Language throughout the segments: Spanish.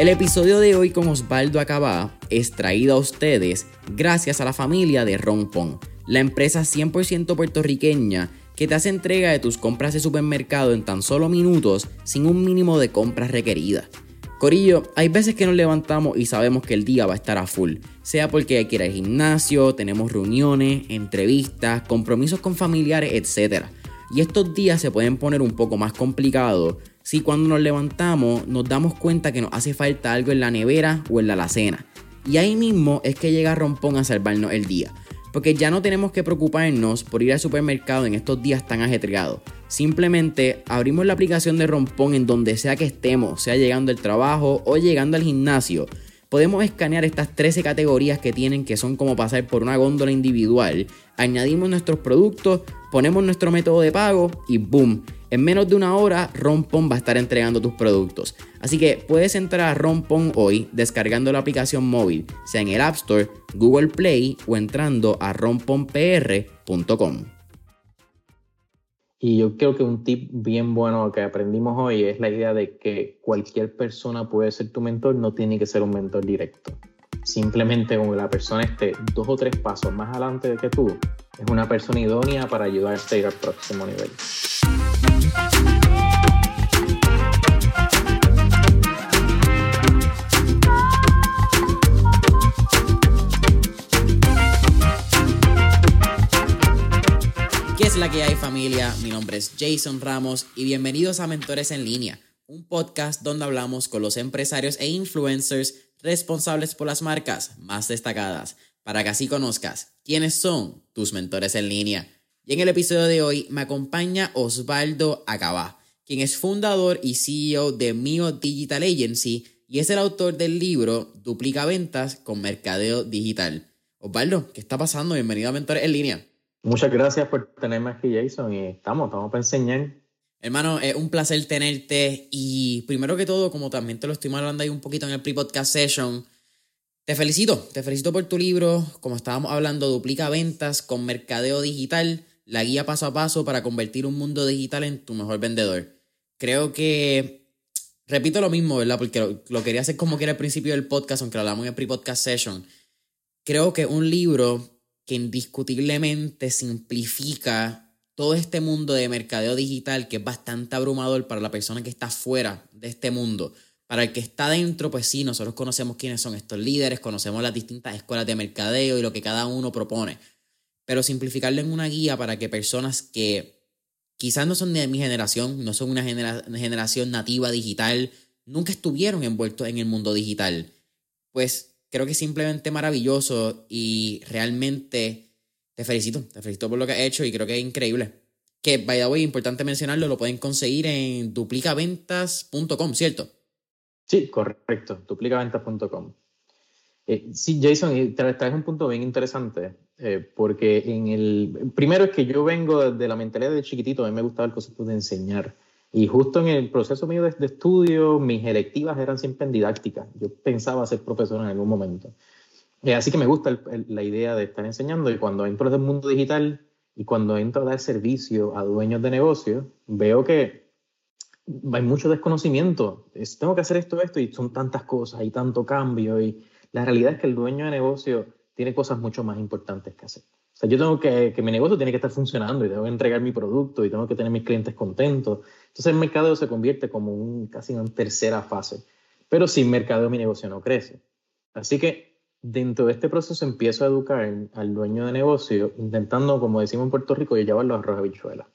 El episodio de hoy con Osvaldo Acabá es traído a ustedes gracias a la familia de Rompon, la empresa 100% puertorriqueña que te hace entrega de tus compras de supermercado en tan solo minutos sin un mínimo de compras requeridas. Corillo, hay veces que nos levantamos y sabemos que el día va a estar a full, sea porque hay que ir al gimnasio, tenemos reuniones, entrevistas, compromisos con familiares, etc. Y estos días se pueden poner un poco más complicados si cuando nos levantamos nos damos cuenta que nos hace falta algo en la nevera o en la alacena. Y ahí mismo es que llega Rompón a salvarnos el día. Porque ya no tenemos que preocuparnos por ir al supermercado en estos días tan ajetreados. Simplemente abrimos la aplicación de Rompón en donde sea que estemos, sea llegando al trabajo o llegando al gimnasio. Podemos escanear estas 13 categorías que tienen que son como pasar por una góndola individual. Añadimos nuestros productos, ponemos nuestro método de pago y ¡boom! En menos de una hora, Rompon va a estar entregando tus productos. Así que puedes entrar a Rompon hoy descargando la aplicación móvil, sea en el App Store, Google Play o entrando a romponpr.com. Y yo creo que un tip bien bueno que aprendimos hoy es la idea de que cualquier persona puede ser tu mentor, no tiene que ser un mentor directo. Simplemente como la persona esté dos o tres pasos más adelante de que tú, es una persona idónea para ayudarte a ir al próximo nivel. ¿Qué es la que hay familia? Mi nombre es Jason Ramos y bienvenidos a Mentores en línea, un podcast donde hablamos con los empresarios e influencers responsables por las marcas más destacadas, para que así conozcas quiénes son tus mentores en línea. Y en el episodio de hoy me acompaña Osvaldo Acabá, quien es fundador y CEO de Mio Digital Agency y es el autor del libro Duplica Ventas con Mercadeo Digital. Osvaldo, ¿qué está pasando? Bienvenido a Mentores en línea. Muchas gracias por tenerme aquí, Jason, y estamos, estamos para enseñar. Hermano, es un placer tenerte y primero que todo, como también te lo estoy hablando ahí un poquito en el pre-podcast session, te felicito, te felicito por tu libro, como estábamos hablando, duplica ventas con mercadeo digital, la guía paso a paso para convertir un mundo digital en tu mejor vendedor. Creo que, repito lo mismo, ¿verdad? Porque lo, lo quería hacer como que era principio del podcast, aunque lo hablamos en el pre-podcast session. Creo que un libro que indiscutiblemente simplifica todo este mundo de mercadeo digital que es bastante abrumador para la persona que está fuera de este mundo. Para el que está dentro, pues sí, nosotros conocemos quiénes son estos líderes, conocemos las distintas escuelas de mercadeo y lo que cada uno propone. Pero simplificarlo en una guía para que personas que quizás no son de mi generación, no son una generación nativa digital, nunca estuvieron envueltos en el mundo digital, pues creo que es simplemente maravilloso y realmente te felicito, te felicito por lo que has hecho y creo que es increíble. Que, by the way, importante mencionarlo, lo pueden conseguir en duplicaventas.com, ¿cierto? Sí, correcto, duplicaventas.com. Eh, sí, Jason, traes un punto bien interesante, eh, porque en el... Primero es que yo vengo de la mentalidad de chiquitito, a mí me gustaba el concepto de enseñar. Y justo en el proceso mío de, estudio, mis electivas eran siempre en didáctica. Yo pensaba ser profesor en algún momento. Eh, así que me gusta la idea de estar enseñando y cuando entro en el mundo digital y cuando entro a dar servicio a dueños de negocios, veo que hay mucho desconocimiento. tengo que hacer esto, esto y son tantas cosas y tanto cambio y la realidad es que el dueño de negocio tiene cosas mucho más importantes que hacer. O sea, yo tengo que, que mi negocio tiene que estar funcionando y tengo que entregar mi producto y tengo que tener mis clientes contentos entonces el mercadeo se convierte como un, casi en tercera fase. Pero sin mercadeo mi negocio no crece. Así que dentro de este proceso empiezo a educar al dueño de negocio intentando, como decimos en Puerto Rico, llevarlo a arroz habichuela.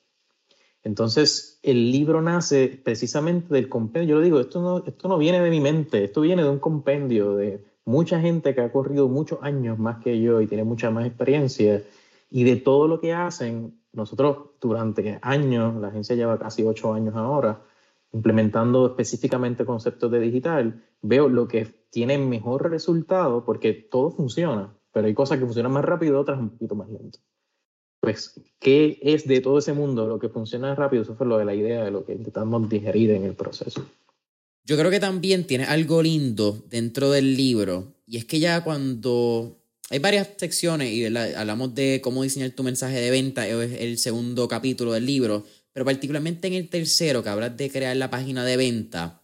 Entonces, el libro nace precisamente del compendio. Yo lo digo, esto no, esto no viene de mi mente, esto viene de un compendio de mucha gente que ha corrido muchos años más que yo y tiene mucha más experiencia y de todo lo que hacen nosotros durante años, la agencia lleva casi ocho años ahora, implementando específicamente conceptos de digital, veo lo que tiene mejor resultado porque todo funciona, pero hay cosas que funcionan más rápido, otras un poquito más lento. Pues, ¿qué es de todo ese mundo lo que funciona rápido? Eso fue lo de la idea de lo que intentamos digerir en el proceso. Yo creo que también tiene algo lindo dentro del libro, y es que ya cuando hay varias secciones y hablamos de cómo diseñar tu mensaje de venta, es el segundo capítulo del libro, pero particularmente en el tercero, que hablas de crear la página de venta,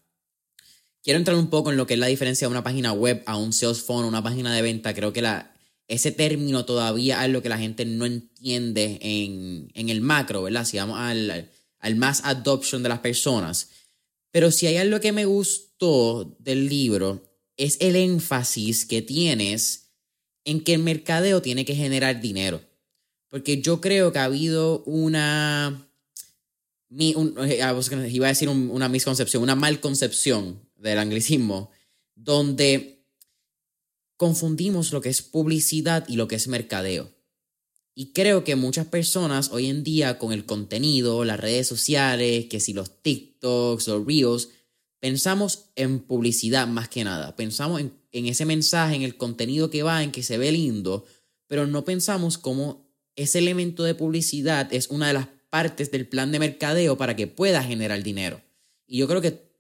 quiero entrar un poco en lo que es la diferencia de una página web a un sales phone, una página de venta. Creo que la, ese término todavía es lo que la gente no entiende en, en el macro, ¿verdad? Si vamos al, al mass adoption de las personas. Pero si hay algo que me gustó del libro, es el énfasis que tienes en que el mercadeo tiene que generar dinero. Porque yo creo que ha habido una... Eh, ah, iba a decir una misconcepción, una mal concepción del anglicismo, donde confundimos lo que es publicidad y lo que es mercadeo. Y creo que muchas personas hoy en día con el contenido, las redes sociales, que si los TikToks o Reels, pensamos en publicidad más que nada. Pensamos en, en, ese mensaje, en el contenido que va, en que se ve lindo, pero no pensamos cómo ese elemento de publicidad es una de las partes del plan de mercadeo para que pueda generar dinero. Y yo creo que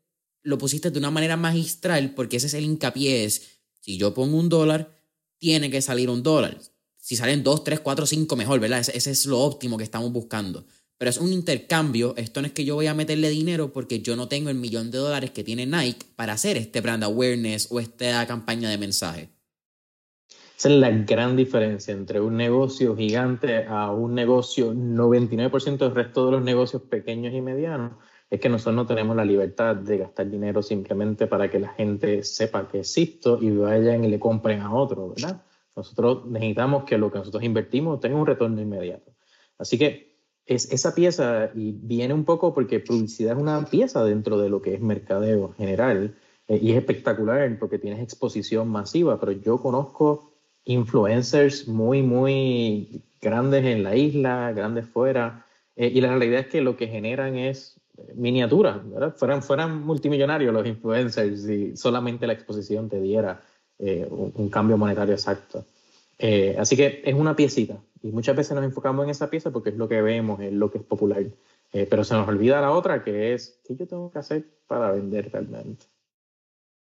lo pusiste de una manera magistral porque ese es el hincapié. Es, si yo pongo un dólar, tiene que salir un dólar si salen 2, 3, 4, 5, mejor, ¿verdad? Ese, es lo óptimo que estamos buscando. Pero es un intercambio. Esto no es que yo voy a meterle dinero porque yo no tengo el millón de dólares que tiene Nike para hacer este brand awareness o esta campaña de mensaje. Esa es la gran diferencia entre un negocio gigante a un negocio 99% del resto de los negocios pequeños y medianos. Es que nosotros no tenemos la libertad de gastar dinero simplemente para que la gente sepa que existo y vayan y le compren a otro, ¿verdad? Nosotros necesitamos que lo que nosotros invertimos tenga un retorno inmediato. Así que es esa pieza y viene un poco porque publicidad es una pieza dentro de lo que es mercadeo general eh, y es espectacular porque tienes exposición masiva, pero yo conozco influencers muy, muy grandes en la isla, grandes fuera, eh, y la realidad es que lo que generan es miniaturas, ¿verdad? Fueran, fueran multimillonarios los influencers si solamente la exposición te diera eh, un, cambio monetario exacto. Eh, así que es una piecita y muchas veces nos enfocamos en esa pieza porque es lo que vemos, es lo que es popular, eh, pero se nos olvida la otra que es qué yo tengo que hacer para vender realmente.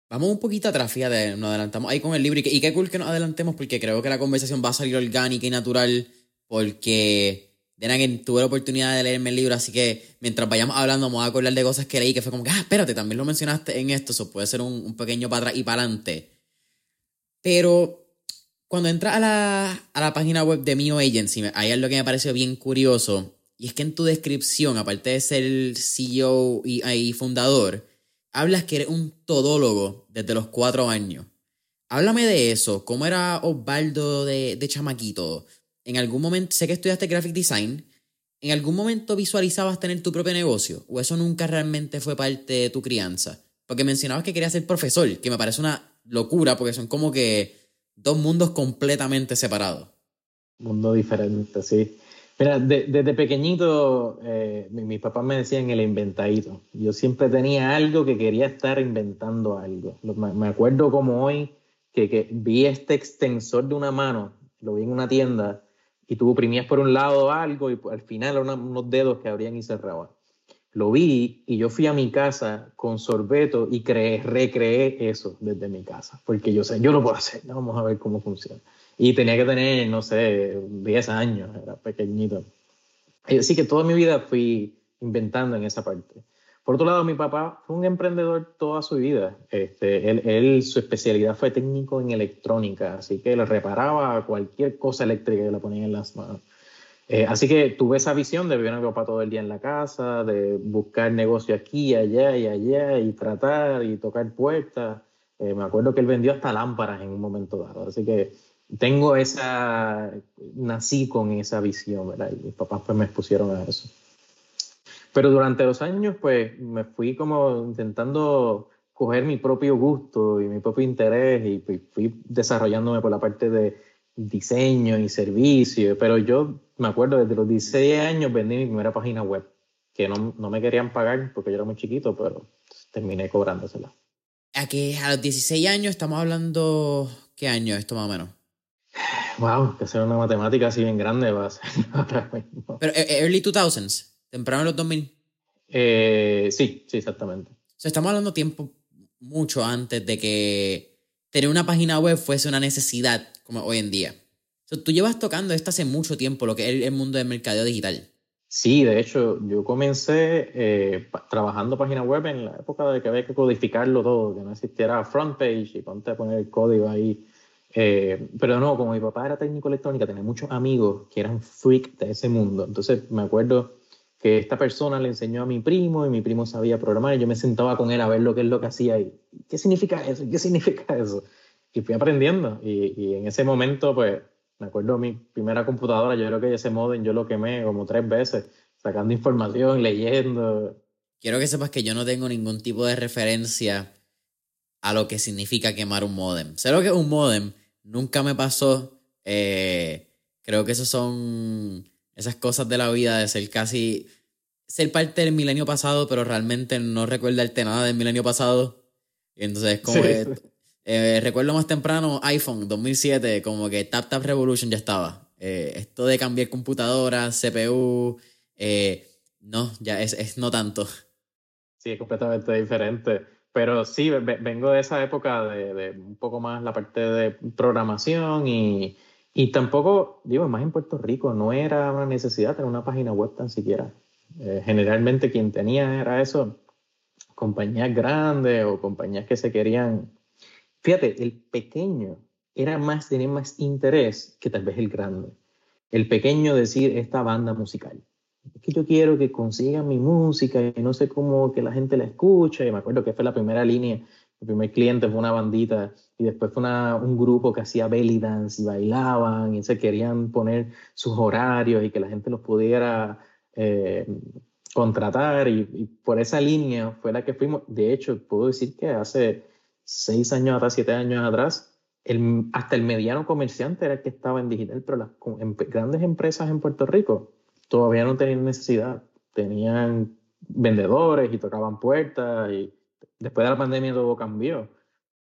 Vamos un poquito atrás, fíjate, nos adelantamos ahí con el libro y, y qué cool que nos adelantemos porque creo que la conversación va a salir orgánica y natural porque de tuve la oportunidad de leerme el libro, así que mientras vayamos hablando, me voy a acordar de cosas que leí que fue como que, ah, espérate, también lo mencionaste en esto, eso puede ser un, un pequeño para atrás y para adelante. Pero cuando entras a la, a la página web de Mio Agency, hay algo que me pareció bien curioso. Y es que en tu descripción, aparte de ser CEO y, fundador, hablas que eres un todólogo desde los cuatro años. Háblame de eso. ¿Cómo era Osvaldo de, de chamaquito? En algún momento, sé que estudiaste graphic design. ¿En algún momento visualizabas tener tu propio negocio? ¿O eso nunca realmente fue parte de tu crianza? Porque mencionabas que querías ser profesor, que me parece una locura porque son como que dos mundos completamente separados. Mundo diferente, sí. Mira, desde pequeñito eh, mis papás me decían el inventadito. Yo siempre tenía algo que quería estar inventando algo. Me acuerdo como hoy que, que vi este extensor de una mano, lo vi en una tienda y tú oprimías por un lado algo y al final unos dedos que abrían y cerraban lo vi y yo fui a mi casa con sorbeto y creé, recreé eso desde mi casa, porque yo sé, yo lo puedo hacer, vamos a ver cómo funciona. Y tenía que tener, no sé, 10 años, era pequeñito. Así que toda mi vida fui inventando en esa parte. Por otro lado, mi papá fue un emprendedor toda su vida. Este, él, él, su especialidad fue técnico en electrónica, así que le reparaba cualquier cosa eléctrica que le ponía en las manos. Eh, así que tuve esa visión de vivir a mi papá todo el día en la casa, de buscar negocio aquí, allá y allá, y tratar y tocar puertas. Eh, me acuerdo que él vendió hasta lámparas en un momento dado. Así que tengo esa, nací con esa visión, ¿verdad? Y mis papás pues me expusieron a eso. Pero durante los años pues me fui como intentando coger mi propio gusto y mi propio interés y fui desarrollándome por la parte de diseño y servicio, pero yo me acuerdo desde los 16 años vendí mi primera página web, que no, no me querían pagar porque yo era muy chiquito, pero terminé cobrándosela. ¿A que a los 16 años estamos hablando qué año esto más o menos? Wow, que hacer una matemática así bien grande va a ser Pero eh, eh, early 2000s, temprano en los 2000. Eh, sí, sí, exactamente. O sea, estamos hablando tiempo mucho antes de que tener una página web fuese una necesidad como hoy en día. Tú llevas tocando esto hace mucho tiempo, lo que es el mundo del mercadeo digital. Sí, de hecho, yo comencé eh, trabajando página web en la época de que había que codificarlo todo, que no existiera front page y ponte a poner el código ahí. Eh, pero no, como mi papá era técnico electrónica, tenía muchos amigos que eran freak de ese mundo. Entonces me acuerdo que esta persona le enseñó a mi primo y mi primo sabía programar y yo me sentaba con él a ver lo que es lo que hacía y qué significa eso, qué significa eso. Y fui aprendiendo y, y en ese momento pues me acuerdo mi primera computadora, yo creo que ese modem yo lo quemé como tres veces, sacando información, leyendo. Quiero que sepas que yo no tengo ningún tipo de referencia a lo que significa quemar un modem. Sé lo que es un modem, nunca me pasó. Eh, creo que esos son esas cosas de la vida de ser casi ser parte del milenio pasado, pero realmente no recordarte nada del milenio pasado. Y entonces, como eh, recuerdo más temprano iPhone 2007, como que Tap Tap Revolution ya estaba. Eh, esto de cambiar computadora, CPU, eh, no, ya es, es, no tanto. Sí, es completamente diferente. Pero sí, vengo de esa época de, un poco más la parte de programación y, y tampoco, digo, más en Puerto Rico, no era una necesidad tener una página web tan siquiera. generalmente quien tenía era eso, compañías grandes o compañías que se querían Fíjate, el pequeño era más, tenía más interés que tal vez el grande. El pequeño decir esta banda musical. Es que yo quiero que consigan mi música y no sé cómo que la gente la escuche. Y me acuerdo que fue la primera línea, el primer cliente fue una bandita y después fue una, un grupo que hacía belly dance y bailaban y se querían poner sus horarios y que la gente los pudiera eh, contratar y, y por esa línea fue la que fuimos. De hecho, puedo decir que hace seis años atrás, siete años atrás, el, hasta el mediano comerciante era el que estaba en digital, pero las grandes empresas en Puerto Rico todavía no tenían necesidad. Tenían vendedores y tocaban puertas y después de la pandemia todo cambió.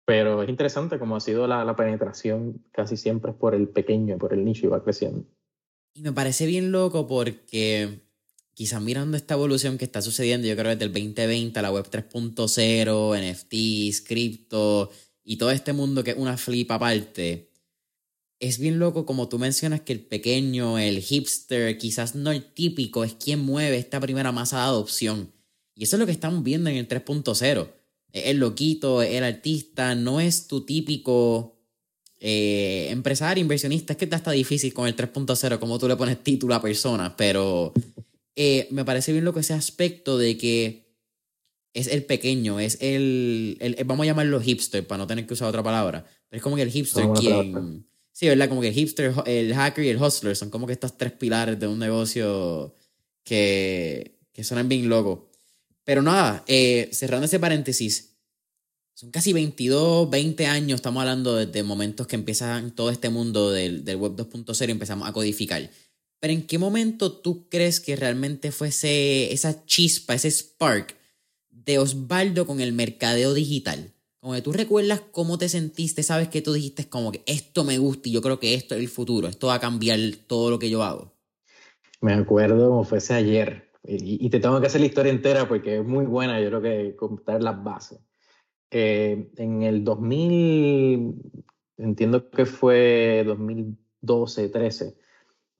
Pero es interesante cómo ha sido la, la penetración casi siempre por el pequeño, por el nicho y va creciendo. Y me parece bien loco porque quizás mirando esta evolución que está sucediendo, yo creo desde el 2020 a la web 3.0, NFTs, cripto y todo este mundo que es una flip aparte, es bien loco como tú mencionas que el pequeño, el hipster, quizás no el típico, es quien mueve esta primera masa de adopción. Y eso es lo que estamos viendo en el 3.0. El loquito, el artista, no es tu típico eh, empresario, inversionista. Es que está difícil con el 3.0, como tú le pones título a personas, pero eh, me parece bien lo que ese aspecto de que es el pequeño, es el, el, vamos a llamarlo hipster para no tener que usar otra palabra, pero es como que el hipster quien... Sí, ¿verdad? Como que el hipster, el hacker y el hustler son como que estos tres pilares de un negocio que, que suenan bien locos. Pero nada, eh, cerrando ese paréntesis, son casi 22, 20 años, estamos hablando desde momentos que empiezan todo este mundo del, del web 2.0 y empezamos a codificar. Pero ¿en qué momento tú crees que realmente fuese esa chispa, ese spark de Osvaldo con el mercadeo digital? Como que tú recuerdas cómo te sentiste, sabes que tú dijiste como que esto me gusta y yo creo que esto es el futuro, esto va a cambiar todo lo que yo hago. Me acuerdo como fuese ayer y, te tengo que hacer la historia entera porque es muy buena, yo creo que contar las bases. Eh, en el 2000, entiendo que fue 2012, 13,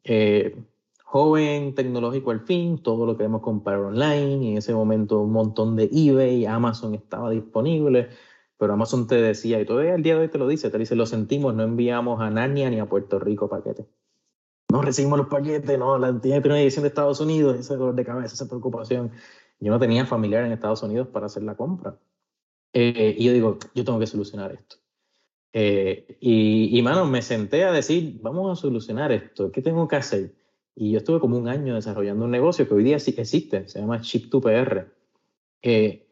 eh, joven, tecnológico al fin, todo lo queremos comprar online y en ese momento un montón de eBay, Amazon estaba disponible, pero Amazon te decía, y todavía el día de hoy te lo dice, te dice, lo sentimos, no enviamos a Narnia ni a Puerto Rico paquetes. No recibimos los paquetes, no, la tiene primera edición de Estados Unidos, ese dolor de cabeza, esa preocupación. Yo no tenía familiar en Estados Unidos para hacer la compra. Eh, y yo digo, yo tengo que solucionar esto. Eh, y, y, mano, me senté a decir, vamos a solucionar esto, ¿qué tengo que hacer? Y yo estuve como un año desarrollando un negocio que hoy día sí existe, se llama Chip2PR. Eh,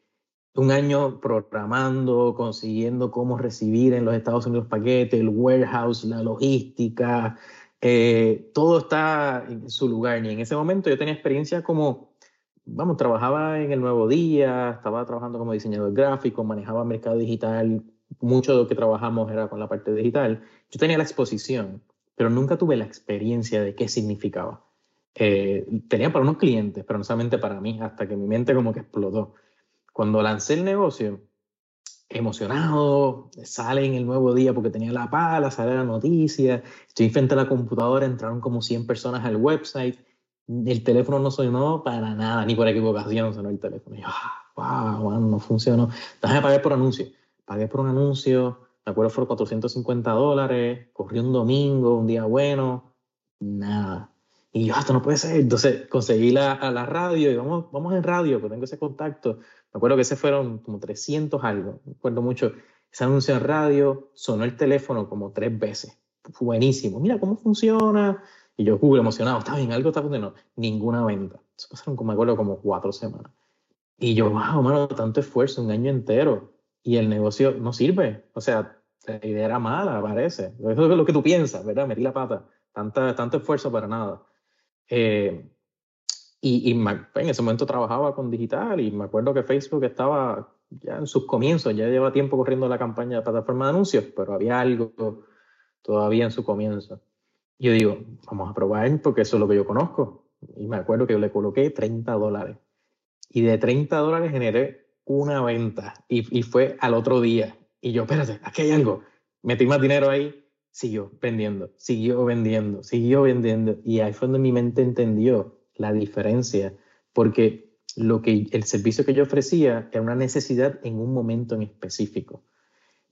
un año programando, consiguiendo cómo recibir en los Estados Unidos paquetes, el warehouse, la logística, eh, todo está en su lugar. Y en ese momento yo tenía experiencia como, vamos, trabajaba en el Nuevo Día, estaba trabajando como diseñador gráfico, manejaba mercado digital, mucho de lo que trabajamos era con la parte digital, yo tenía la exposición, pero nunca tuve la experiencia de qué significaba. Eh, tenía para unos clientes, pero no solamente para mí, hasta que mi mente como que explotó. Cuando lancé el negocio, emocionado, sale en el nuevo día porque tenía la pala, sale la noticia, estoy frente a la computadora, entraron como 100 personas al website el teléfono no sonó para nada, ni por equivocación sonó el teléfono. Y yo, ah, wow, no funcionó. Déjame pagar por anuncio. Pagué por un anuncio, me acuerdo fueron 450 dólares, corrí un domingo, un día bueno, nada. Y yo, esto no puede ser. Entonces conseguí la, a la radio y vamos, vamos en radio, que tengo ese contacto. Me acuerdo que ese fueron como 300 algo. Me acuerdo mucho. Ese anuncio en radio, sonó el teléfono como tres veces. Fue buenísimo. Mira cómo funciona. Y yo, Google, emocionado. Está bien, algo está funcionando. Ninguna venta. Eso pasaron, como, me acuerdo, como cuatro semanas. Y yo, wow, mano, tanto esfuerzo, un año entero. Y el negocio no sirve. O sea, la idea era mala, parece. Eso es lo que tú piensas, ¿verdad? Metí la pata. Tanta, tanto esfuerzo para nada. Eh, y, y en ese momento trabajaba con digital y me acuerdo que Facebook estaba ya en sus comienzos, ya lleva tiempo corriendo la campaña de plataforma de anuncios, pero había algo todavía en su comienzo. Yo digo, vamos a probar porque eso es lo que yo conozco. Y me acuerdo que yo le coloqué 30 dólares. Y de 30 dólares generé una venta y, y fue al otro día. Y yo, espérate, aquí hay algo. Metí más dinero ahí, siguió vendiendo, siguió vendiendo, siguió vendiendo. Y ahí fue donde mi mente entendió la diferencia, porque lo que el servicio que yo ofrecía era una necesidad en un momento en específico,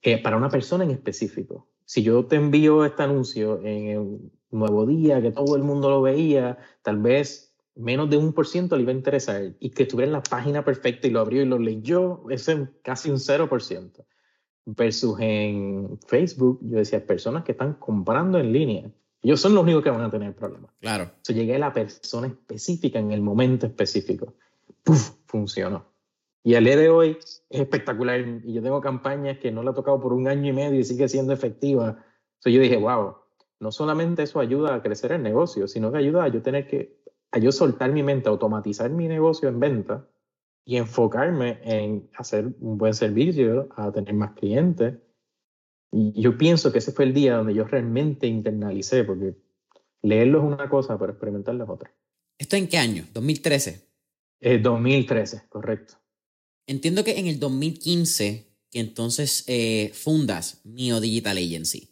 eh, para una persona en específico. Si yo te envío este anuncio en el nuevo día, que todo el mundo lo veía, tal vez menos de un por ciento le iba a interesar y que estuviera en la página perfecta y lo abrió y lo leyó, eso es casi un 0%. Versus en Facebook, yo decía, personas que están comprando en línea ellos son los únicos que van a tener problemas. Claro. So, llegué a la persona específica en el momento específico. ¡Puf! Funcionó. Y al día de hoy es espectacular. Y yo tengo campañas que no la he tocado por un año y medio y sigue siendo efectiva. So, yo dije, wow, no solamente eso ayuda a crecer el negocio, sino que ayuda a yo tener que, a yo soltar mi mente, automatizar mi negocio en venta y enfocarme en hacer un buen servicio, a tener más clientes y yo pienso que ese fue el día donde yo realmente internalicé, porque leerlo es una cosa, pero experimentarlo es otra. ¿Esto en qué año? ¿2013? Eh, 2013, correcto. Entiendo que en el 2015, que entonces eh, fundas Mio Digital Agency.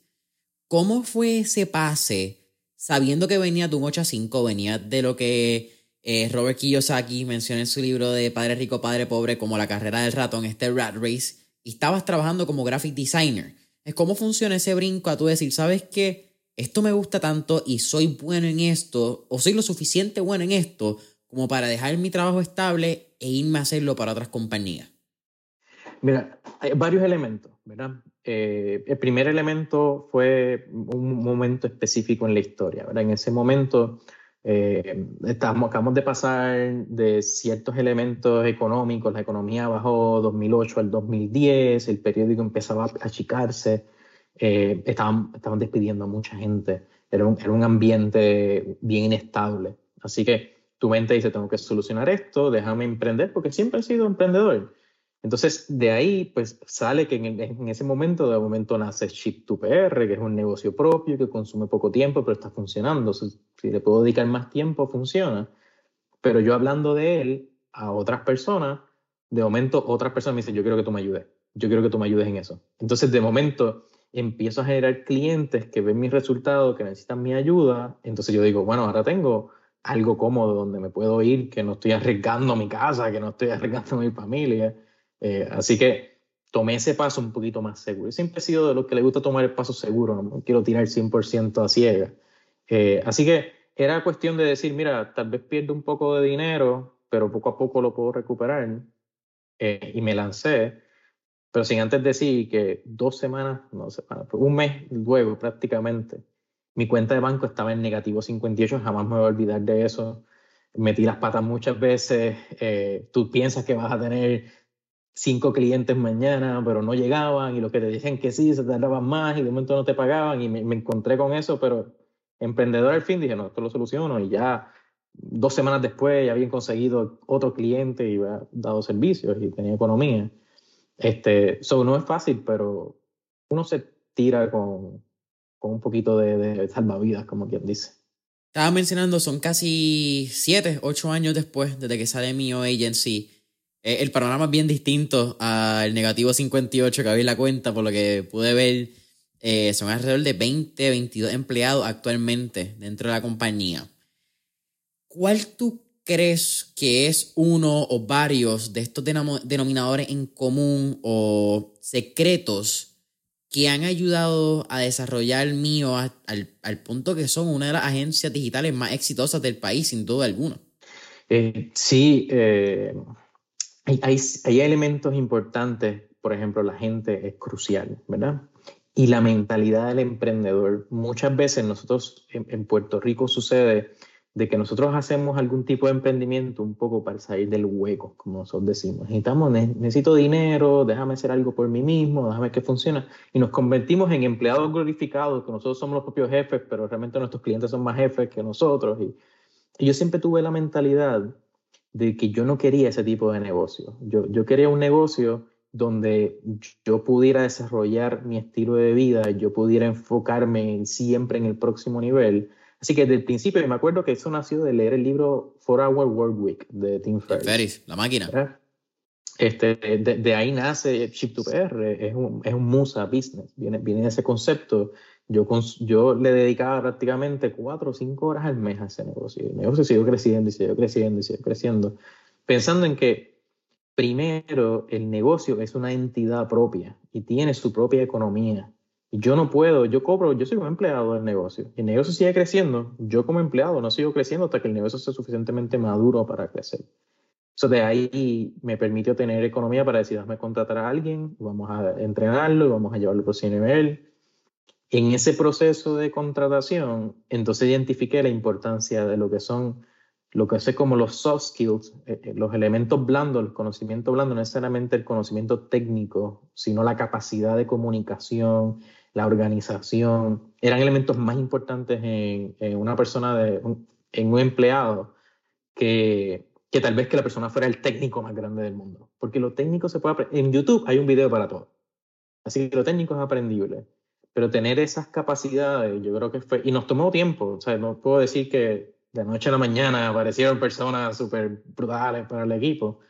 ¿Cómo fue ese pase, sabiendo que venía de un 8 a 5, venía de lo que eh, Robert Kiyosaki menciona en su libro de Padre Rico, Padre Pobre, como la carrera del ratón, este rat race, y estabas trabajando como graphic designer? es cómo funciona ese brinco a tú decir, ¿sabes qué? Esto me gusta tanto y soy bueno en esto, o soy lo suficiente bueno en esto como para dejar mi trabajo estable e irme a hacerlo para otras compañías. Mira, hay varios elementos, ¿verdad? Eh, el primer elemento fue un momento específico en la historia, ¿verdad? En ese momento eh, estamos, acabamos de pasar de ciertos elementos económicos, la economía bajó 2008 al 2010, el periódico empezaba a achicarse, eh, estaban, estaban despidiendo a mucha gente, era un, era un ambiente bien inestable. Así que tu mente dice, tengo que solucionar esto, déjame emprender, porque siempre he sido emprendedor. Entonces, de ahí, pues sale que en, ese momento, de momento nace Ship2PR, que es un negocio propio que consume poco tiempo, pero está funcionando. Si, le puedo dedicar más tiempo, funciona. Pero yo hablando de él a otras personas, de momento otras personas me dicen, yo quiero que tú me ayudes, yo quiero que tú me ayudes en eso. Entonces, de momento, empiezo a generar clientes que ven mis resultados, que necesitan mi ayuda. Entonces yo digo, bueno, ahora tengo algo cómodo donde me puedo ir, que no estoy arriesgando mi casa, que no estoy arriesgando mi familia eh, así que tomé ese paso un poquito más seguro. Yo siempre he sido de los que le gusta tomar el paso seguro, no quiero tirar 100% a ciega. Eh, así que era cuestión de decir, mira, tal vez pierdo un poco de dinero, pero poco a poco lo puedo recuperar. Eh, y me lancé, pero sin antes decir que dos semanas, no sé, un mes luego prácticamente, mi cuenta de banco estaba en negativo 58, jamás me voy a olvidar de eso. Metí las patas muchas veces, tú piensas que vas a tener cinco clientes mañana, pero no llegaban y los que te dicen que sí, se tardaban más y de momento no te pagaban y me, encontré con eso, pero emprendedor al fin dije, no, esto lo soluciono y ya dos semanas después ya habían conseguido otro cliente y había dado servicios y tenía economía. Este, eso no es fácil, pero uno se tira con, con un poquito de, de salvavidas, como quien dice. Estaba mencionando, son casi siete, ocho años después desde que sale mi agency el panorama es bien distinto al negativo 58 que había la cuenta, por lo que pude ver, eh, son alrededor de 20, 22 empleados actualmente dentro de la compañía. ¿cuál tú crees que es uno o varios de estos denominadores en común o secretos que han ayudado a desarrollar mío al, punto que son una de las agencias digitales más exitosas del país, sin duda alguna? Eh, sí, eh, hay, elementos importantes, por ejemplo, la gente es crucial, ¿verdad? Y la mentalidad del emprendedor. Muchas veces nosotros en Puerto Rico sucede de que nosotros hacemos algún tipo de emprendimiento un poco para salir del hueco, como nosotros decimos. Necesitamos, necesito dinero, déjame hacer algo por mí mismo, déjame que funcione. Y nos convertimos en empleados glorificados, que nosotros somos los propios jefes, pero realmente nuestros clientes son más jefes que nosotros. Y, yo siempre tuve la mentalidad de que yo no quería ese tipo de negocio. Yo, yo quería un negocio donde yo pudiera desarrollar mi estilo de vida, yo pudiera enfocarme siempre en el próximo nivel Así que desde el principio, me acuerdo que eso nació de leer el libro Four Hour Work Week de Tim Ferriss. Ferriss, la máquina. Este, de, ahí nace Chip 2 PR, es un, es un Musa Business, viene, viene de ese concepto. Yo, yo le dedicaba prácticamente cuatro o cinco horas al mes a ese negocio. El negocio siguió creciendo y siguió creciendo y siguió creciendo, pensando en que primero el negocio es una entidad propia y tiene su propia economía yo no puedo, yo cobro, yo soy un empleado del negocio. Y el negocio sigue creciendo, yo como empleado no sigo creciendo hasta que el negocio sea suficientemente maduro para crecer. Eso de ahí me permitió tener economía para decir, déjame contratar a alguien, vamos a entrenarlo y vamos a llevarlo al próximo nivel. En ese proceso de contratación, entonces identifiqué la importancia de lo que son, lo que sé como los soft skills, eh, eh, los elementos blandos, el conocimiento blando, no necesariamente el conocimiento técnico, sino la capacidad de comunicación, la organización, eran elementos más importantes en, una persona, de, en un empleado, que, que, tal vez que la persona fuera el técnico más grande del mundo. Porque lo técnico se puede aprender. En YouTube hay un video para todo. Así que lo técnico es aprendible. Pero tener esas capacidades, yo creo que fue. Y nos tomó tiempo. O sea, no puedo decir que de noche a la mañana aparecieron personas súper brutales para el equipo.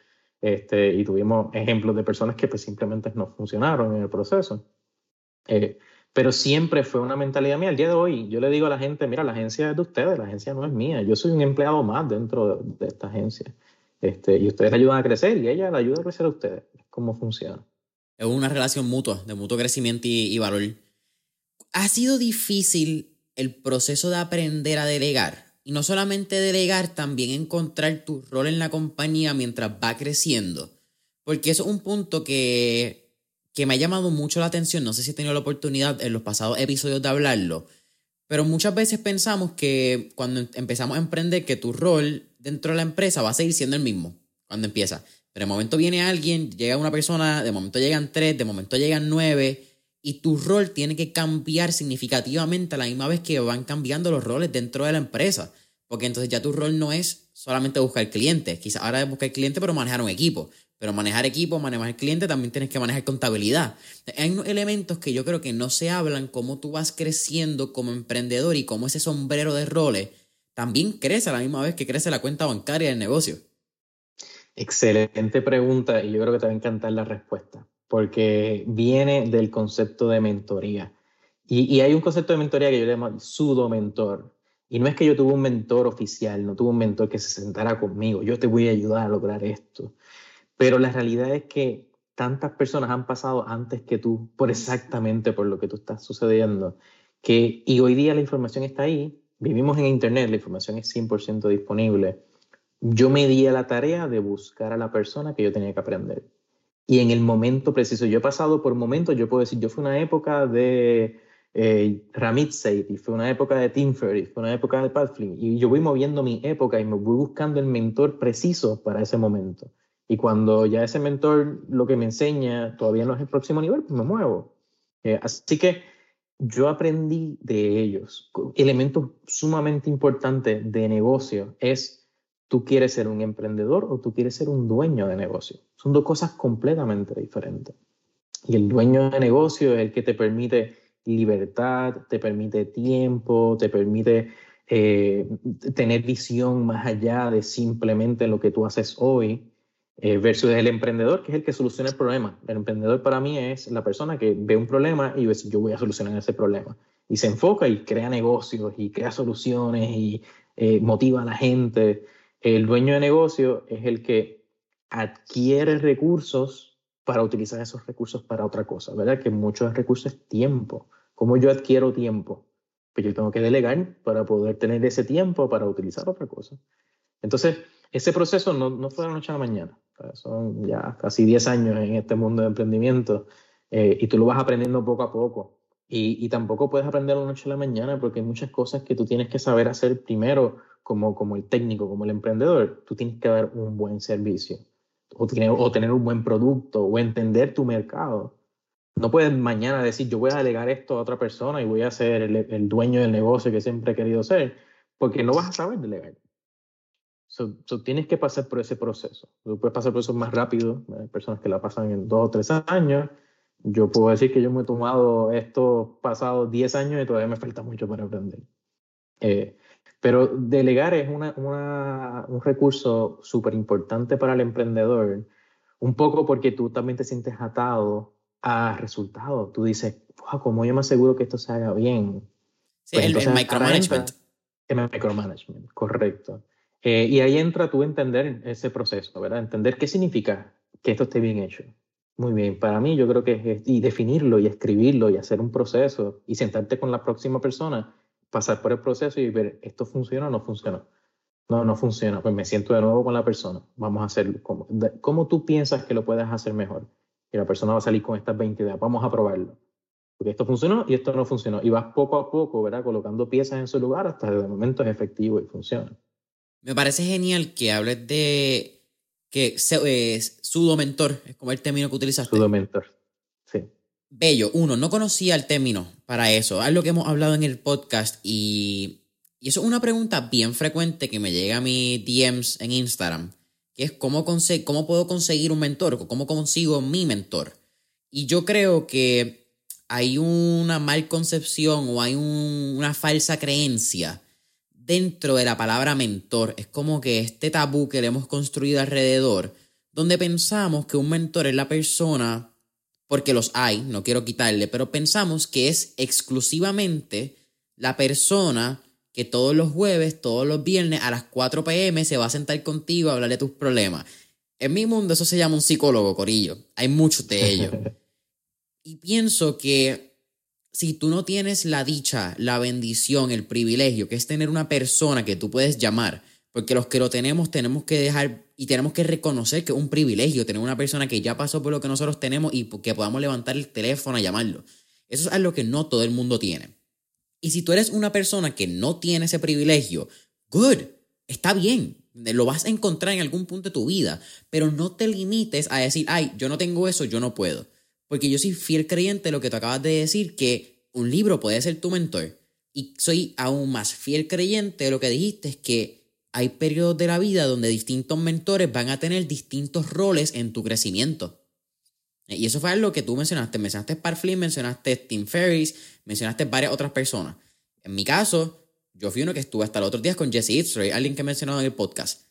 Este, y tuvimos ejemplos de personas que pues simplemente no funcionaron en el proceso. Eh, pero siempre fue una mentalidad mía. El día de hoy yo le digo a la gente, mira, la agencia es de ustedes, la agencia no es mía, yo soy un empleado más dentro de, esta agencia. Este, y ustedes ayudan a crecer y ella la ayuda a crecer a ustedes. ¿Cómo funciona? Es una relación mutua, de mutuo crecimiento y, valor. Ha sido difícil el proceso de aprender a delegar. Y no solamente delegar, también encontrar tu rol en la compañía mientras va creciendo. Porque eso es un punto que que me ha llamado mucho la atención, no sé si he tenido la oportunidad en los pasados episodios de hablarlo, pero muchas veces pensamos que cuando empezamos a emprender, que tu rol dentro de la empresa va a seguir siendo el mismo cuando empieza. Pero de momento viene alguien, llega una persona, de momento llegan tres, de momento llegan nueve, y tu rol tiene que cambiar significativamente a la misma vez que van cambiando los roles dentro de la empresa. Porque entonces ya tu rol no es solamente buscar clientes, quizás ahora es buscar clientes, pero manejar un equipo. Pero manejar equipo, manejar cliente, también tienes que manejar contabilidad. Hay elementos que yo creo que no se hablan, cómo tú vas creciendo como emprendedor y cómo ese sombrero de roles también crece a la misma vez que crece la cuenta bancaria del negocio. Excelente pregunta y yo creo que te va a encantar la respuesta, porque viene del concepto de mentoría. Y, hay un concepto de mentoría que yo le llamo sudo mentor. Y no es que yo tuve un mentor oficial, no tuve un mentor que se sentara conmigo, yo te voy a ayudar a lograr esto pero la realidad es que tantas personas han pasado antes que tú por exactamente por lo que tú estás sucediendo, que, y hoy día la información está ahí, vivimos en Internet, la información es 100% disponible. Yo me di a la tarea de buscar a la persona que yo tenía que aprender. Y en el momento preciso, yo he pasado por momentos, yo puedo decir, yo fui una época de eh, Ramit Sethi, fue una época de Tim Ferriss, fue una época de Pat Flynn, y yo voy moviendo mi época y me voy buscando el mentor preciso para ese momento. Y cuando ya ese mentor lo que me enseña todavía no es el próximo nivel, pues me muevo. Eh, así que yo aprendí de ellos. Elementos sumamente importantes de negocio es, ¿tú quieres ser un emprendedor o tú quieres ser un dueño de negocio? Son dos cosas completamente diferentes. Y el dueño de negocio es el que te permite libertad, te permite tiempo, te permite eh, tener visión más allá de simplemente lo que tú haces hoy. Eh, versus el emprendedor, que es el que soluciona el problema. El emprendedor para mí es la persona que ve un problema y dice, yo voy a solucionar ese problema. Y se enfoca y crea negocios y crea soluciones y eh, motiva a la gente. El dueño de negocio es el que adquiere recursos para utilizar esos recursos para otra cosa, ¿verdad? Que muchos recursos es tiempo. ¿Cómo yo adquiero tiempo? Pues yo tengo que delegar para poder tener ese tiempo para utilizar otra cosa. Entonces, ese proceso no, no fue de la noche a la mañana. Son ya casi 10 años en este mundo de emprendimiento eh, y tú lo vas aprendiendo poco a poco. Y, y, tampoco puedes aprender de la noche a la mañana porque hay muchas cosas que tú tienes que saber hacer primero como, como el técnico, como el emprendedor. Tú tienes que dar un buen servicio o tener, o tener un buen producto o entender tu mercado. No puedes mañana decir yo voy a delegar esto a otra persona y voy a ser el, el dueño del negocio que siempre he querido ser, porque no vas a saber delegar. So, tienes que pasar por ese proceso. Tú puedes pasar por eso más rápido. Hay personas que la pasan en dos o tres años. Yo puedo decir que yo me he tomado estos pasados diez años y todavía me falta mucho para aprender. Eh, pero delegar es una, una, un recurso súper importante para el emprendedor, un poco porque tú también te sientes atado a resultados. Tú dices, wow, ¿cómo yo me aseguro que esto se haga bien? Sí, pues el, el micromanagement. El micromanagement, correcto. Eh, y ahí entra tú entender ese proceso, ¿verdad? Entender qué significa que esto esté bien hecho. Muy bien, para mí yo creo que es y definirlo y escribirlo y hacer un proceso y sentarte con la próxima persona, pasar por el proceso y ver esto funciona o no funciona. No, no funciona, pues me siento de nuevo con la persona. Vamos a hacerlo. ¿Cómo, cómo tú piensas que lo puedes hacer mejor? Y la persona va a salir con estas 20 ideas. Vamos a probarlo. Porque esto funcionó y esto no funcionó. Y vas poco a poco, ¿verdad? Colocando piezas en su lugar hasta el momento es efectivo y funciona. Me parece genial que hables de que se, es sudo-mentor, es como el término que utilizaste. Sudo-mentor, sí. Bello. Uno, no conocía el término para eso. Algo que hemos hablado en el podcast y, y eso es una pregunta bien frecuente que me llega a mis DMs en Instagram, que es cómo, cómo puedo conseguir un mentor cómo consigo mi mentor. Y yo creo que hay una mal concepción o hay una falsa creencia dentro de la palabra mentor. Es como que este tabú que le hemos construido alrededor, donde pensamos que un mentor es la persona, porque los hay, no quiero quitarle, pero pensamos que es exclusivamente la persona que todos los jueves, todos los viernes a las 4 pm se va a sentar contigo a hablar de tus problemas. En mi mundo eso se llama un psicólogo, Corillo. Hay muchos de ellos. y pienso que si tú no tienes la dicha, la bendición, el privilegio, que es tener una persona que tú puedes llamar, porque los que lo tenemos tenemos que dejar y tenemos que reconocer que es un privilegio tener una persona que ya pasó por lo que nosotros tenemos y que podamos levantar el teléfono a llamarlo. Eso es algo que no todo el mundo tiene. Y si tú eres una persona que no tiene ese privilegio, good, está bien, lo vas a encontrar en algún punto de tu vida, pero no te limites a decir, ay, yo no tengo eso, yo no puedo. Porque yo soy fiel creyente de lo que tú acabas de decir, que un libro puede ser tu mentor. Y soy aún más fiel creyente de lo que dijiste, es que hay periodos de la vida donde distintos mentores van a tener distintos roles en tu crecimiento. Y eso fue algo que tú mencionaste. Mencionaste Parflynn, mencionaste Tim Ferris, mencionaste varias otras personas. En mi caso, yo fui uno que estuve hasta los otros días con Jesse Itzray, alguien que mencionado en el podcast.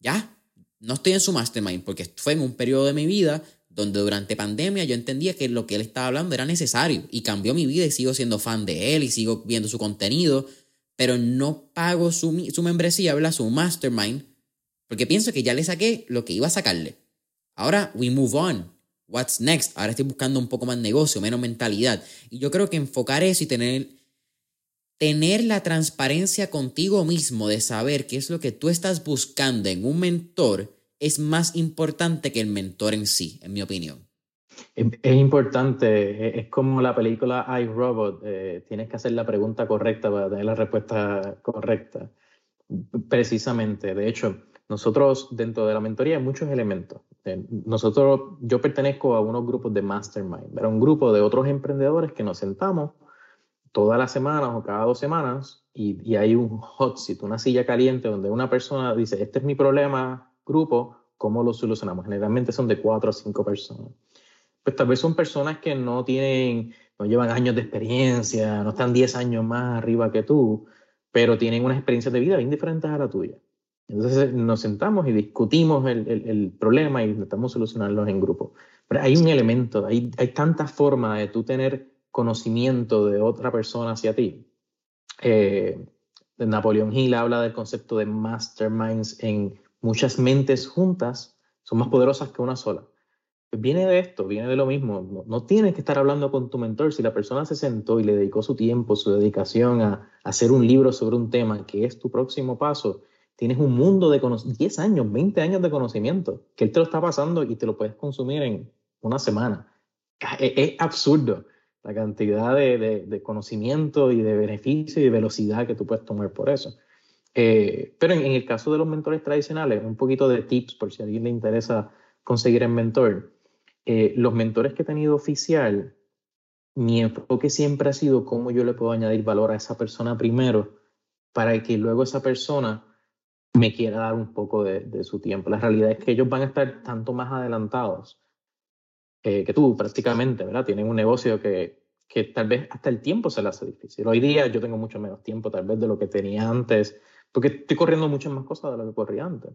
Ya, no estoy en su mastermind porque fue en un periodo de mi vida donde durante pandemia yo entendía que lo que él estaba hablando era necesario y cambió mi vida y sigo siendo fan de él y sigo viendo su contenido, pero no pago su, su membresía, habla su mastermind, porque pienso que ya le saqué lo que iba a sacarle. Ahora, we move on. What's next? Ahora estoy buscando un poco más negocio, menos mentalidad. Y yo creo que enfocar eso y tener, tener la transparencia contigo mismo de saber qué es lo que tú estás buscando en un mentor es más importante que el mentor en sí, en mi opinión. Es importante, es como la película I, Robot, eh, tienes que hacer la pregunta correcta para tener la respuesta correcta. Precisamente, de hecho, nosotros dentro de la mentoría hay muchos elementos. Eh, nosotros, yo pertenezco a unos grupos de mastermind, era un grupo de otros emprendedores que nos sentamos todas las semanas o cada dos semanas y, y hay un hot seat, una silla caliente donde una persona dice, este es mi problema, grupo, ¿cómo lo solucionamos? Generalmente son de cuatro o cinco personas. Pues tal vez son personas que no tienen, no llevan años de experiencia, no están diez años más arriba que tú, pero tienen unas experiencias de vida bien diferentes a la tuya. Entonces nos sentamos y discutimos el, el, problema y intentamos solucionarlos en grupo. Pero hay un elemento, hay, hay tantas formas de tú tener conocimiento de otra persona hacia ti. Eh, Napoleón Hill habla del concepto de masterminds en muchas mentes juntas son más poderosas que una sola. Viene de esto, viene de lo mismo. No, tienes que estar hablando con tu mentor. Si la persona se sentó y le dedicó su tiempo, su dedicación a, hacer un libro sobre un tema que es tu próximo paso, tienes un mundo de 10 años, 20 años de conocimiento, que él te lo está pasando y te lo puedes consumir en una semana. Es, absurdo la cantidad de, conocimiento y de beneficio y velocidad que tú puedes tomar por eso. Eh, pero en, el caso de los mentores tradicionales, un poquito de tips por si a alguien le interesa conseguir el mentor. Eh, los mentores que he tenido oficial, mi enfoque siempre ha sido cómo yo le puedo añadir valor a esa persona primero para que luego esa persona me quiera dar un poco de, su tiempo. La realidad es que ellos van a estar tanto más adelantados eh, que tú prácticamente, ¿verdad? Tienen un negocio que, que tal vez hasta el tiempo se le hace difícil. Hoy día yo tengo mucho menos tiempo tal vez de lo que tenía antes porque estoy corriendo muchas más cosas de lo que corría antes.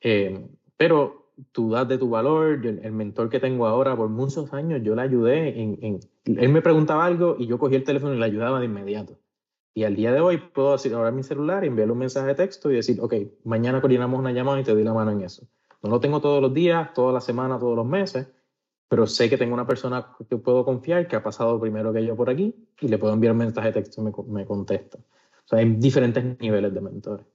Eh, pero tú das de tu valor, el mentor que tengo ahora por muchos años, yo le ayudé en, Él me preguntaba algo y yo cogí el teléfono y le ayudaba de inmediato. Y al día de hoy puedo decir, ahora mi celular, enviarle un mensaje de texto y decir, ok, mañana coordinamos una llamada y te doy la mano en eso. No lo tengo todos los días, toda la semana, todos los meses, pero sé que tengo una persona que puedo confiar que ha pasado primero que yo por aquí y le puedo enviar un mensaje de texto y me, me contesta hay diferentes niveles de mentores.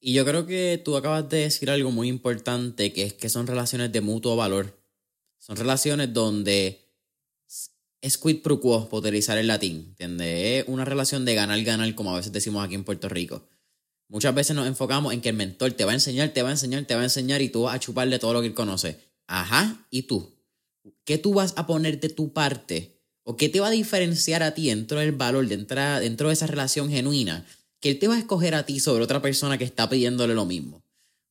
Y yo creo que tú acabas de decir algo muy importante, que es que son relaciones de mutuo valor. Son relaciones donde es quid pro quo, por utilizar el latín, ¿entiendes? Es una relación de ganar-ganar, como a veces decimos aquí en Puerto Rico. Muchas veces nos enfocamos en que el mentor te va a enseñar, te va a enseñar, te va a enseñar y tú vas a chuparle todo lo que él conoce. Ajá, ¿y tú? ¿Qué tú vas a poner de tu parte ¿O qué te va a diferenciar a ti dentro del valor, dentro, dentro de esa relación genuina? Que él te va a escoger a ti sobre otra persona que está pidiéndole lo mismo.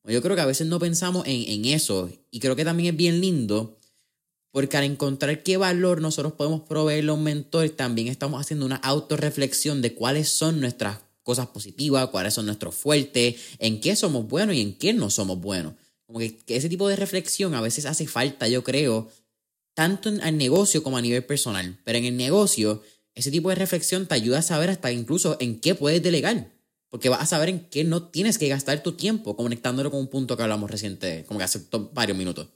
Yo creo que a veces no pensamos en, en eso y creo que también es bien lindo porque al encontrar qué valor nosotros podemos proveerle a un mentor, también estamos haciendo una autorreflexión de cuáles son nuestras cosas positivas, cuáles son nuestros fuertes, en qué somos buenos y en qué no somos buenos. Como que, que ese tipo de reflexión a veces hace falta, yo creo, tanto en el negocio como a nivel personal. Pero en el negocio, ese tipo de reflexión te ayuda a saber hasta incluso en qué puedes delegar. Porque vas a saber en qué no tienes que gastar tu tiempo, conectándolo con un punto que hablamos reciente, como que hace varios minutos.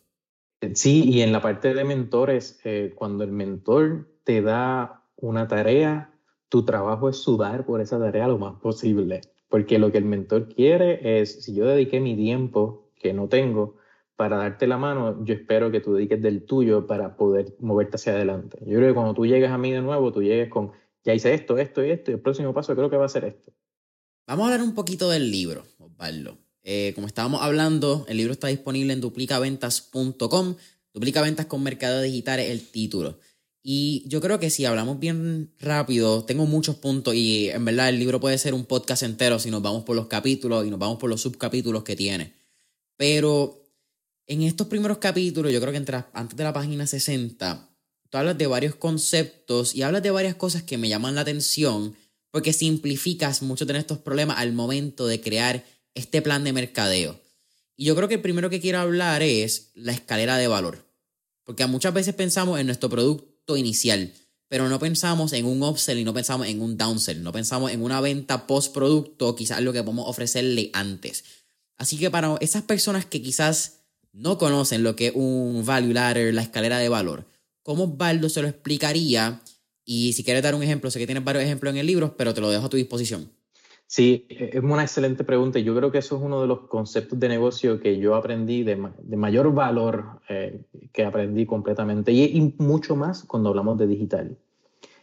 Sí, y en la parte de mentores, eh, cuando el mentor te da una tarea, tu trabajo es sudar por esa tarea lo más posible. Porque lo que el mentor quiere es, si yo dediqué mi tiempo, que no tengo, para darte la mano, yo espero que tú dediques del tuyo para poder moverte hacia adelante. Yo creo que cuando tú llegues a mí de nuevo, tú llegues con, ya hice esto, esto y esto, y el próximo paso creo que va a ser esto. Vamos a hablar un poquito del libro, Osvaldo. Eh, como estábamos hablando, el libro está disponible en duplicaventas.com. Duplicaventas con mercado digital es el título. Y yo creo que si hablamos bien rápido, tengo muchos puntos y en verdad el libro puede ser un podcast entero si nos vamos por los capítulos y nos vamos por los subcapítulos que tiene. Pero en estos primeros capítulos, yo creo que antes de la página 60, tú hablas de varios conceptos y hablas de varias cosas que me llaman la atención porque simplificas mucho de estos problemas al momento de crear este plan de mercadeo. Y yo creo que el primero que quiero hablar es la escalera de valor. Porque muchas veces pensamos en nuestro producto inicial, pero no pensamos en un upsell y no pensamos en un downsell, no pensamos en una venta post producto, quizás lo que podemos ofrecerle antes. Así que para esas personas que quizás no conocen lo que es un value ladder, la escalera de valor, ¿cómo Baldo se lo explicaría? Y si quieres dar un ejemplo, sé que tienes varios ejemplos en el libro, pero te lo dejo a tu disposición. Sí, es una excelente pregunta. Yo creo que eso es uno de los conceptos de negocio que yo aprendí de, mayor valor, eh, que aprendí completamente, y, y, mucho más cuando hablamos de digital.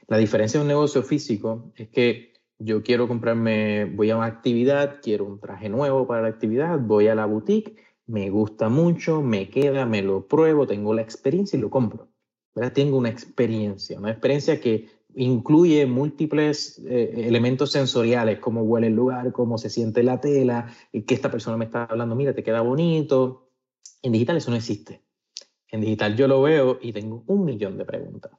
La diferencia de un negocio físico es que yo quiero comprarme, voy a una actividad, quiero un traje nuevo para la actividad, voy a la boutique me gusta mucho, me queda, me lo pruebo, tengo la experiencia y lo compro. ¿verdad? Tengo una experiencia, una experiencia que incluye múltiples eh, elementos sensoriales, cómo huele el lugar, cómo se siente la tela, y que esta persona me está hablando, mira, te queda bonito. En digital eso no existe. En digital yo lo veo y tengo un millón de preguntas.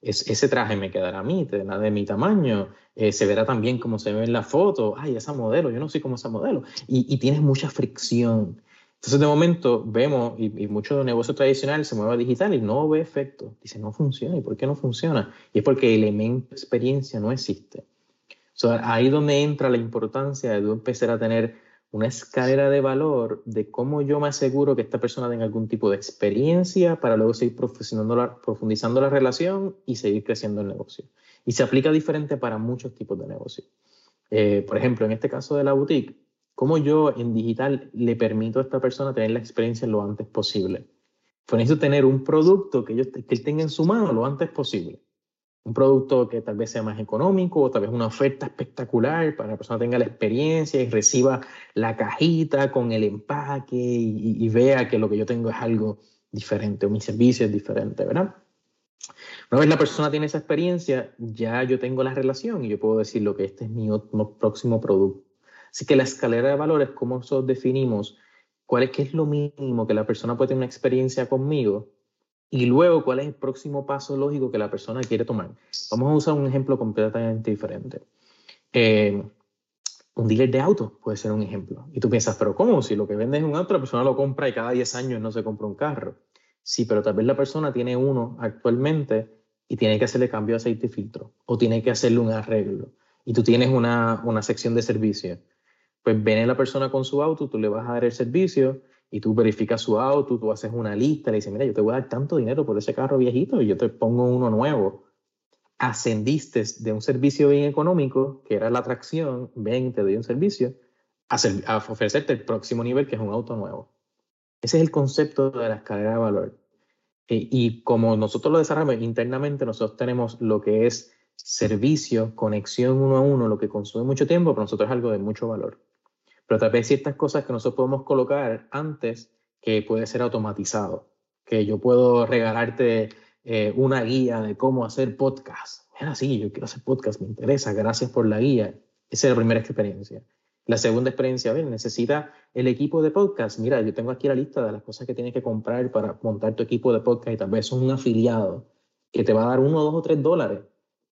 Es, ese traje me quedará a mí, tendrá de mi tamaño, eh, se verá también como se ve en la foto, ay, esa modelo, yo no soy como esa modelo, y, y tienes mucha fricción. Entonces, de momento, vemos, y, y mucho negocio tradicional se mueve a digital y no ve efecto. Dice, no funciona. ¿Y por qué no funciona? Y es porque el elemento experiencia no existe. ahí donde entra la importancia de empezar a tener una escalera de valor de cómo yo me aseguro que esta persona tenga algún tipo de experiencia para luego seguir profundizando la relación y seguir creciendo el negocio. Y se aplica diferente para muchos tipos de negocios. Eh, por ejemplo, en este caso de la boutique, ¿cómo yo en digital le permito a esta persona tener la experiencia lo antes posible? Pues necesito tener un producto que, que él tenga en su mano lo antes posible un producto que tal vez sea más económico o tal vez una oferta espectacular para que la persona tenga la experiencia y reciba la cajita con el empaque y, vea que lo que yo tengo es algo diferente o mi servicio es diferente, ¿verdad? Una vez la persona tiene esa experiencia, ya yo tengo la relación y yo puedo decir lo que este es mi próximo producto. Así que la escalera de valores, cómo nosotros definimos cuál es, qué es lo mínimo que la persona puede tener una experiencia conmigo y luego, ¿cuál es el próximo paso lógico que la persona quiere tomar? Vamos a usar un ejemplo completamente diferente. Eh, un dealer de autos puede ser un ejemplo. Y tú piensas, pero ¿cómo? Si lo que vende es un auto, la persona lo compra y cada 10 años no se compra un carro. Sí, pero tal vez la persona tiene uno actualmente y tiene que hacerle cambio de aceite y filtro o tiene que hacerle un arreglo. Y tú tienes una, una sección de servicio. Pues viene la persona con su auto, tú le vas a dar el servicio y tú verificas su auto, tú haces una lista, le dices, mira, yo te voy a dar tanto dinero por ese carro viejito y yo te pongo uno nuevo. Ascendiste de un servicio bien económico, que era la atracción, ven, te doy un servicio, a, ofrecerte el próximo nivel, que es un auto nuevo. Ese es el concepto de la escalera de valor. Eh, y como nosotros lo desarrollamos internamente, nosotros tenemos lo que es servicio, conexión uno a uno, lo que consume mucho tiempo, pero nosotros es algo de mucho valor. Pero tal vez ciertas cosas que nosotros podemos colocar antes que puede ser automatizado. Que yo puedo regalarte eh, una guía de cómo hacer podcast. Mira, sí, yo quiero hacer podcast, me interesa, gracias por la guía. Esa es la primera experiencia. La segunda experiencia, a ver, necesita el equipo de podcast. Mira, yo tengo aquí la lista de las cosas que tienes que comprar para montar tu equipo de podcast y tal vez es un afiliado que te va a dar uno, dos o tres dólares,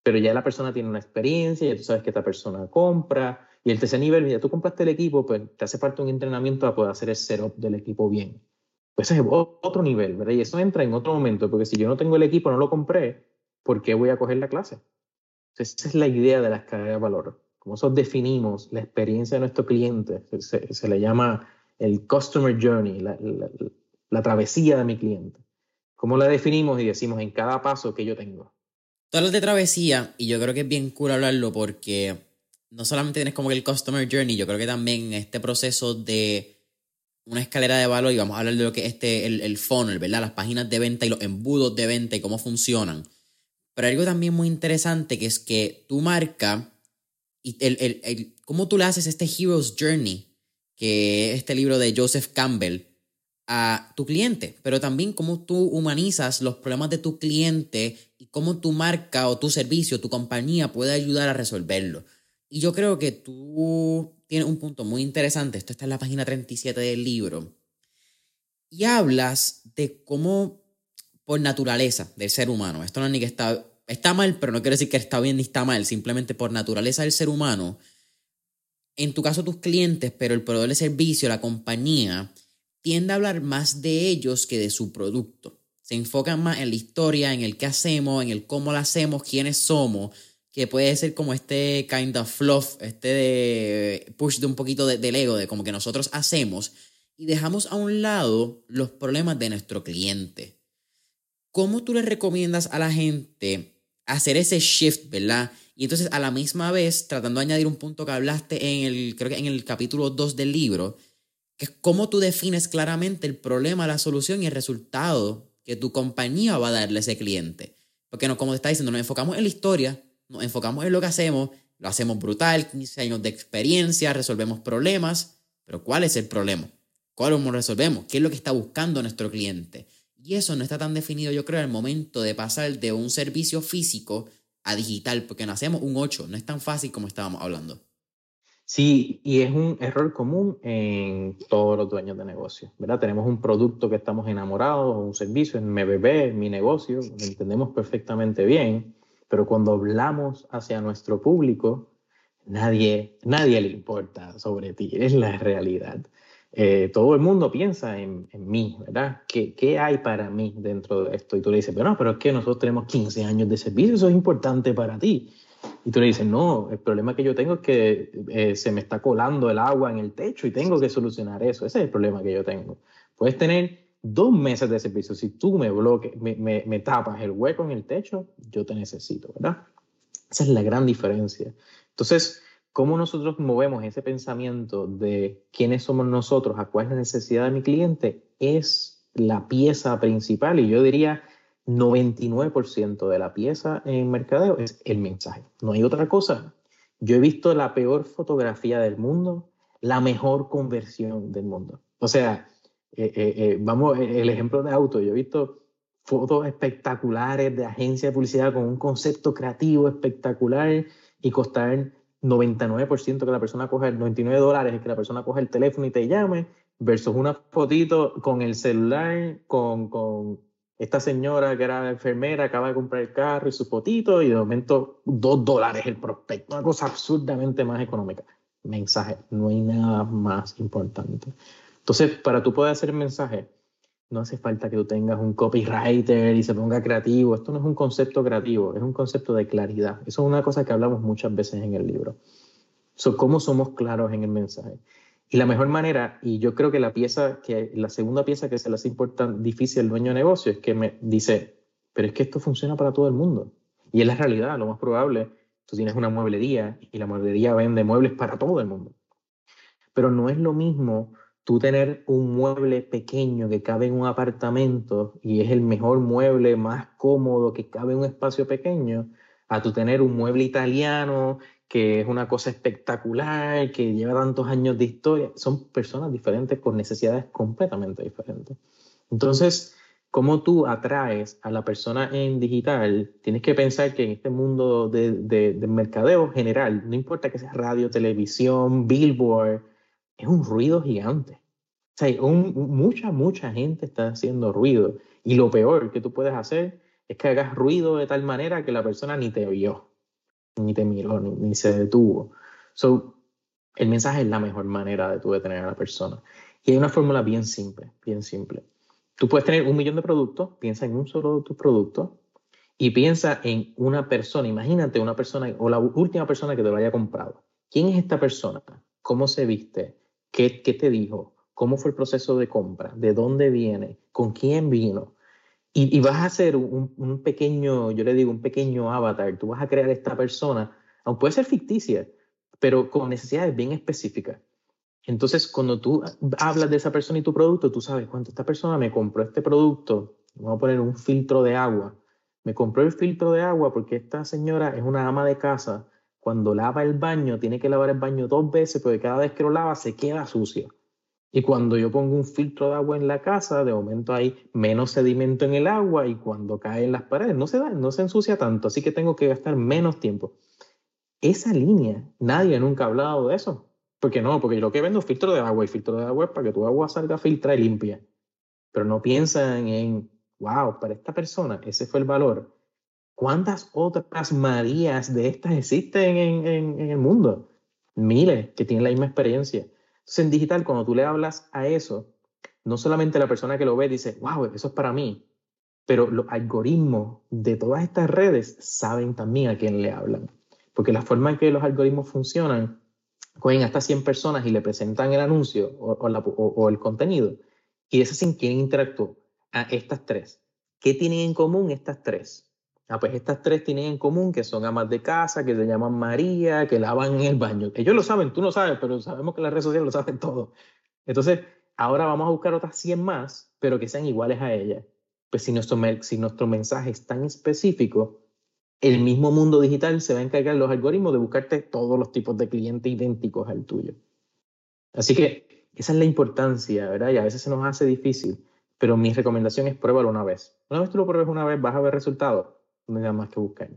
pero ya la persona tiene una experiencia, ya tú sabes que esta persona compra, y el tercer nivel, mira, tú compraste el equipo, pues te hace falta un entrenamiento para poder hacer el setup del equipo bien. Pues ese es otro nivel, ¿verdad? Y eso entra en otro momento, porque si yo no tengo el equipo, no lo compré, ¿por qué voy a coger la clase? esa es la idea de la escalera de valor. Como nosotros definimos la experiencia de nuestro cliente, se, le llama el customer journey, la, travesía de mi cliente. ¿Cómo la definimos y decimos en cada paso que yo tengo? Todo de travesía, y yo creo que es bien cool hablarlo porque no solamente tienes como que el customer journey, yo creo que también este proceso de una escalera de valor, y vamos a hablar de lo que es este, el, el funnel, ¿verdad? Las páginas de venta y los embudos de venta y cómo funcionan. Pero algo también muy interesante que es que tu marca y el, el, el, cómo tú le haces este Hero's Journey, que es este libro de Joseph Campbell, a tu cliente, pero también cómo tú humanizas los problemas de tu cliente y cómo tu marca o tu servicio, tu compañía puede ayudar a resolverlo. Y yo creo que tú tienes un punto muy interesante. Esto está en la página 37 del libro. Y hablas de cómo, por naturaleza del ser humano, esto no es ni que está, está mal, pero no quiere decir que está bien ni está mal, simplemente por naturaleza del ser humano, en tu caso tus clientes, pero el proveedor de servicio, la compañía, tiende a hablar más de ellos que de su producto. Se enfocan más en la historia, en el qué hacemos, en el cómo lo hacemos, quiénes somos, que puede ser como este kind of fluff, este de push de un poquito de, del ego, de como que nosotros hacemos y dejamos a un lado los problemas de nuestro cliente. ¿Cómo tú le recomiendas a la gente hacer ese shift, verdad? Y entonces a la misma vez, tratando de añadir un punto que hablaste en el, creo que en el capítulo 2 del libro, que es cómo tú defines claramente el problema, la solución y el resultado que tu compañía va a darle a ese cliente. Porque no, como te está diciendo, nos enfocamos en la historia, nos enfocamos en lo que hacemos, lo hacemos brutal, 15 años de experiencia, resolvemos problemas, pero ¿cuál es el problema? ¿Cuál lo resolvemos? ¿Qué es lo que está buscando nuestro cliente? Y eso no está tan definido, yo creo, al momento de pasar de un servicio físico a digital, porque nacemos un 8, no es tan fácil como estábamos hablando. Sí, y es un error común en todos los dueños de negocios, ¿verdad? Tenemos un producto que estamos enamorados, un servicio, en mi bebé, mi negocio, lo entendemos perfectamente bien, pero cuando hablamos hacia nuestro público, nadie, nadie le importa sobre ti, es la realidad. Eh, todo el mundo piensa en, en mí, ¿verdad? ¿Qué, ¿Qué, hay para mí dentro de esto? Y tú le dices, pero no, pero es que nosotros tenemos 15 años de servicio, eso es importante para ti. Y tú le dices, no, el problema que yo tengo es que eh, se me está colando el agua en el techo y tengo que solucionar eso. Ese es el problema que yo tengo. Puedes tener dos meses de servicio. Si tú me bloques, me, me, me tapas el hueco en el techo, yo te necesito, ¿verdad? Esa es la gran diferencia. Entonces, ¿cómo nosotros movemos ese pensamiento de quiénes somos nosotros, a cuál es la necesidad de mi cliente? Es la pieza principal y yo diría 99% de la pieza en mercadeo es el mensaje. No hay otra cosa. Yo he visto la peor fotografía del mundo, la mejor conversión del mundo. O sea, eh, eh, eh, vamos, el ejemplo de auto, yo he visto fotos espectaculares de agencia de publicidad con un concepto creativo espectacular y costar 99% que la persona coja, 99 dólares que la persona coja el teléfono y te llame, versus una fotito con el celular, con, con esta señora que era enfermera, acaba de comprar el carro y su fotito, y de momento 2 dólares el prospecto, una cosa absurdamente más económica. Mensaje, no hay nada más importante. Entonces, para tú poder hacer mensaje, no hace falta que tú tengas un copywriter y se ponga creativo. Esto no es un concepto creativo, es un concepto de claridad. Eso es una cosa que hablamos muchas veces en el libro. So, ¿Cómo somos claros en el mensaje? Y la mejor manera, y yo creo que la pieza, que la segunda pieza que se le hace importante, difícil al dueño de negocio es que me dice, pero es que esto funciona para todo el mundo. Y es la realidad, lo más probable, tú tienes una mueblería y la mueblería vende muebles para todo el mundo. Pero no es lo mismo tú tener un mueble pequeño que cabe en un apartamento y es el mejor mueble más cómodo que cabe en un espacio pequeño, a tú tener un mueble italiano que es una cosa espectacular, que lleva tantos años de historia. Son personas diferentes con necesidades completamente diferentes. Entonces, ¿cómo tú atraes a la persona en digital? Tienes que pensar que en este mundo de, de mercadeo general, no importa que sea radio, televisión, billboard, es un ruido gigante. O sea, mucha, mucha gente está haciendo ruido. Y lo peor que tú puedes hacer es que hagas ruido de tal manera que la persona ni te oyó, ni te miró, ni, se detuvo. So, el mensaje es la mejor manera de tú detener a la persona. Y hay una fórmula bien simple, bien simple. Tú puedes tener un millón de productos, piensa en un solo de tus productos y piensa en una persona. Imagínate una persona o la última persona que te lo haya comprado. ¿Quién es esta persona? ¿Cómo se viste? ¿Qué, te dijo? ¿Cómo fue el proceso de compra? ¿De dónde viene? ¿Con quién vino? Y, vas a hacer un, pequeño, yo le digo, un pequeño avatar. Tú vas a crear esta persona, aunque puede ser ficticia, pero con necesidades bien específicas. Entonces, cuando tú hablas de esa persona y tu producto, tú sabes cuánto esta persona me compró este producto. Vamos a poner un filtro de agua. Me compró el filtro de agua porque esta señora es una ama de casa cuando lava el baño, tiene que lavar el baño dos veces porque cada vez que lo lava se queda sucio. Y cuando yo pongo un filtro de agua en la casa, de momento hay menos sedimento en el agua y cuando cae en las paredes no se da, no se ensucia tanto, así que tengo que gastar menos tiempo. Esa línea, nadie nunca ha hablado de eso. ¿Por qué no? Porque yo lo que vendo es filtro de agua y filtro de agua es para que tu agua salga filtrada y limpia. Pero no piensan en, wow, para esta persona ese fue el valor ¿Cuántas otras Marías de estas existen en, el mundo? Miles que tienen la misma experiencia. Entonces, en digital, cuando tú le hablas a eso, no solamente la persona que lo ve dice, wow, eso es para mí, pero los algoritmos de todas estas redes saben también a quién le hablan. Porque la forma en que los algoritmos funcionan, cogen hasta 100 personas y le presentan el anuncio o, o el contenido y deciden quién interactuó a estas tres. ¿Qué tienen en común estas tres? Ah, pues estas tres tienen en común que son amas de casa, que se llaman María, que lavan en el baño. Ellos lo saben, tú no sabes, pero sabemos que las redes sociales lo saben todo. Entonces, ahora vamos a buscar otras 100 más, pero que sean iguales a ella. Pues si nuestro, si nuestro mensaje es tan específico, el mismo mundo digital se va a encargar los algoritmos de buscarte todos los tipos de clientes idénticos al tuyo. Así que esa es la importancia, ¿verdad? Y a veces se nos hace difícil, pero mi recomendación es pruébalo una vez. Una vez tú lo pruebes una vez, vas a ver resultados no hay nada más que buscar.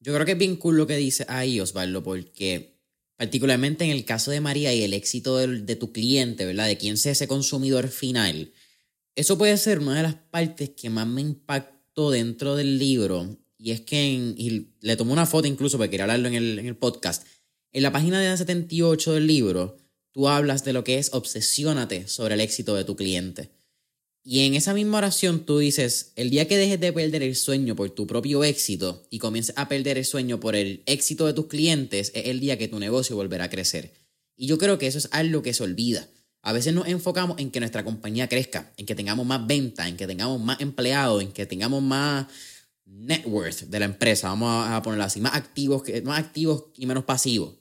Yo creo que es bien cool lo que dice ahí, Osvaldo, porque particularmente en el caso de María y el éxito de, tu cliente, ¿verdad? De quién sea ese consumidor final, eso puede ser una de las partes que más me impactó dentro del libro. Y es que, le tomé una foto incluso para quería hablarlo en el, en el podcast, en la página de 78 del libro, tú hablas de lo que es obsesiónate sobre el éxito de tu cliente. Y en esa misma oración tú dices, el día que dejes de perder el sueño por tu propio éxito y comiences a perder el sueño por el éxito de tus clientes, es el día que tu negocio volverá a crecer. Y yo creo que eso es algo que se olvida. A veces nos enfocamos en que nuestra compañía crezca, en que tengamos más ventas, en que tengamos más empleados, en que tengamos más net worth de la empresa, vamos a ponerlo así, más activos, más activos y menos pasivos.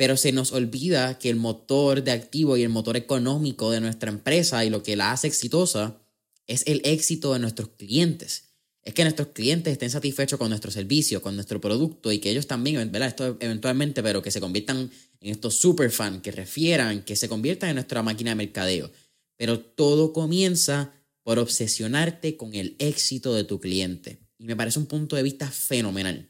Pero se nos olvida que el motor de activo y el motor económico de nuestra empresa y lo que la hace exitosa es el éxito de nuestros clientes. Es que nuestros clientes estén satisfechos con nuestro servicio, con nuestro producto y que ellos también, ¿verdad? Esto eventualmente, pero que se conviertan en estos superfans, que refieran, que se conviertan en nuestra máquina de mercadeo. Pero todo comienza por obsesionarte con el éxito de tu cliente. Y me parece un punto de vista fenomenal.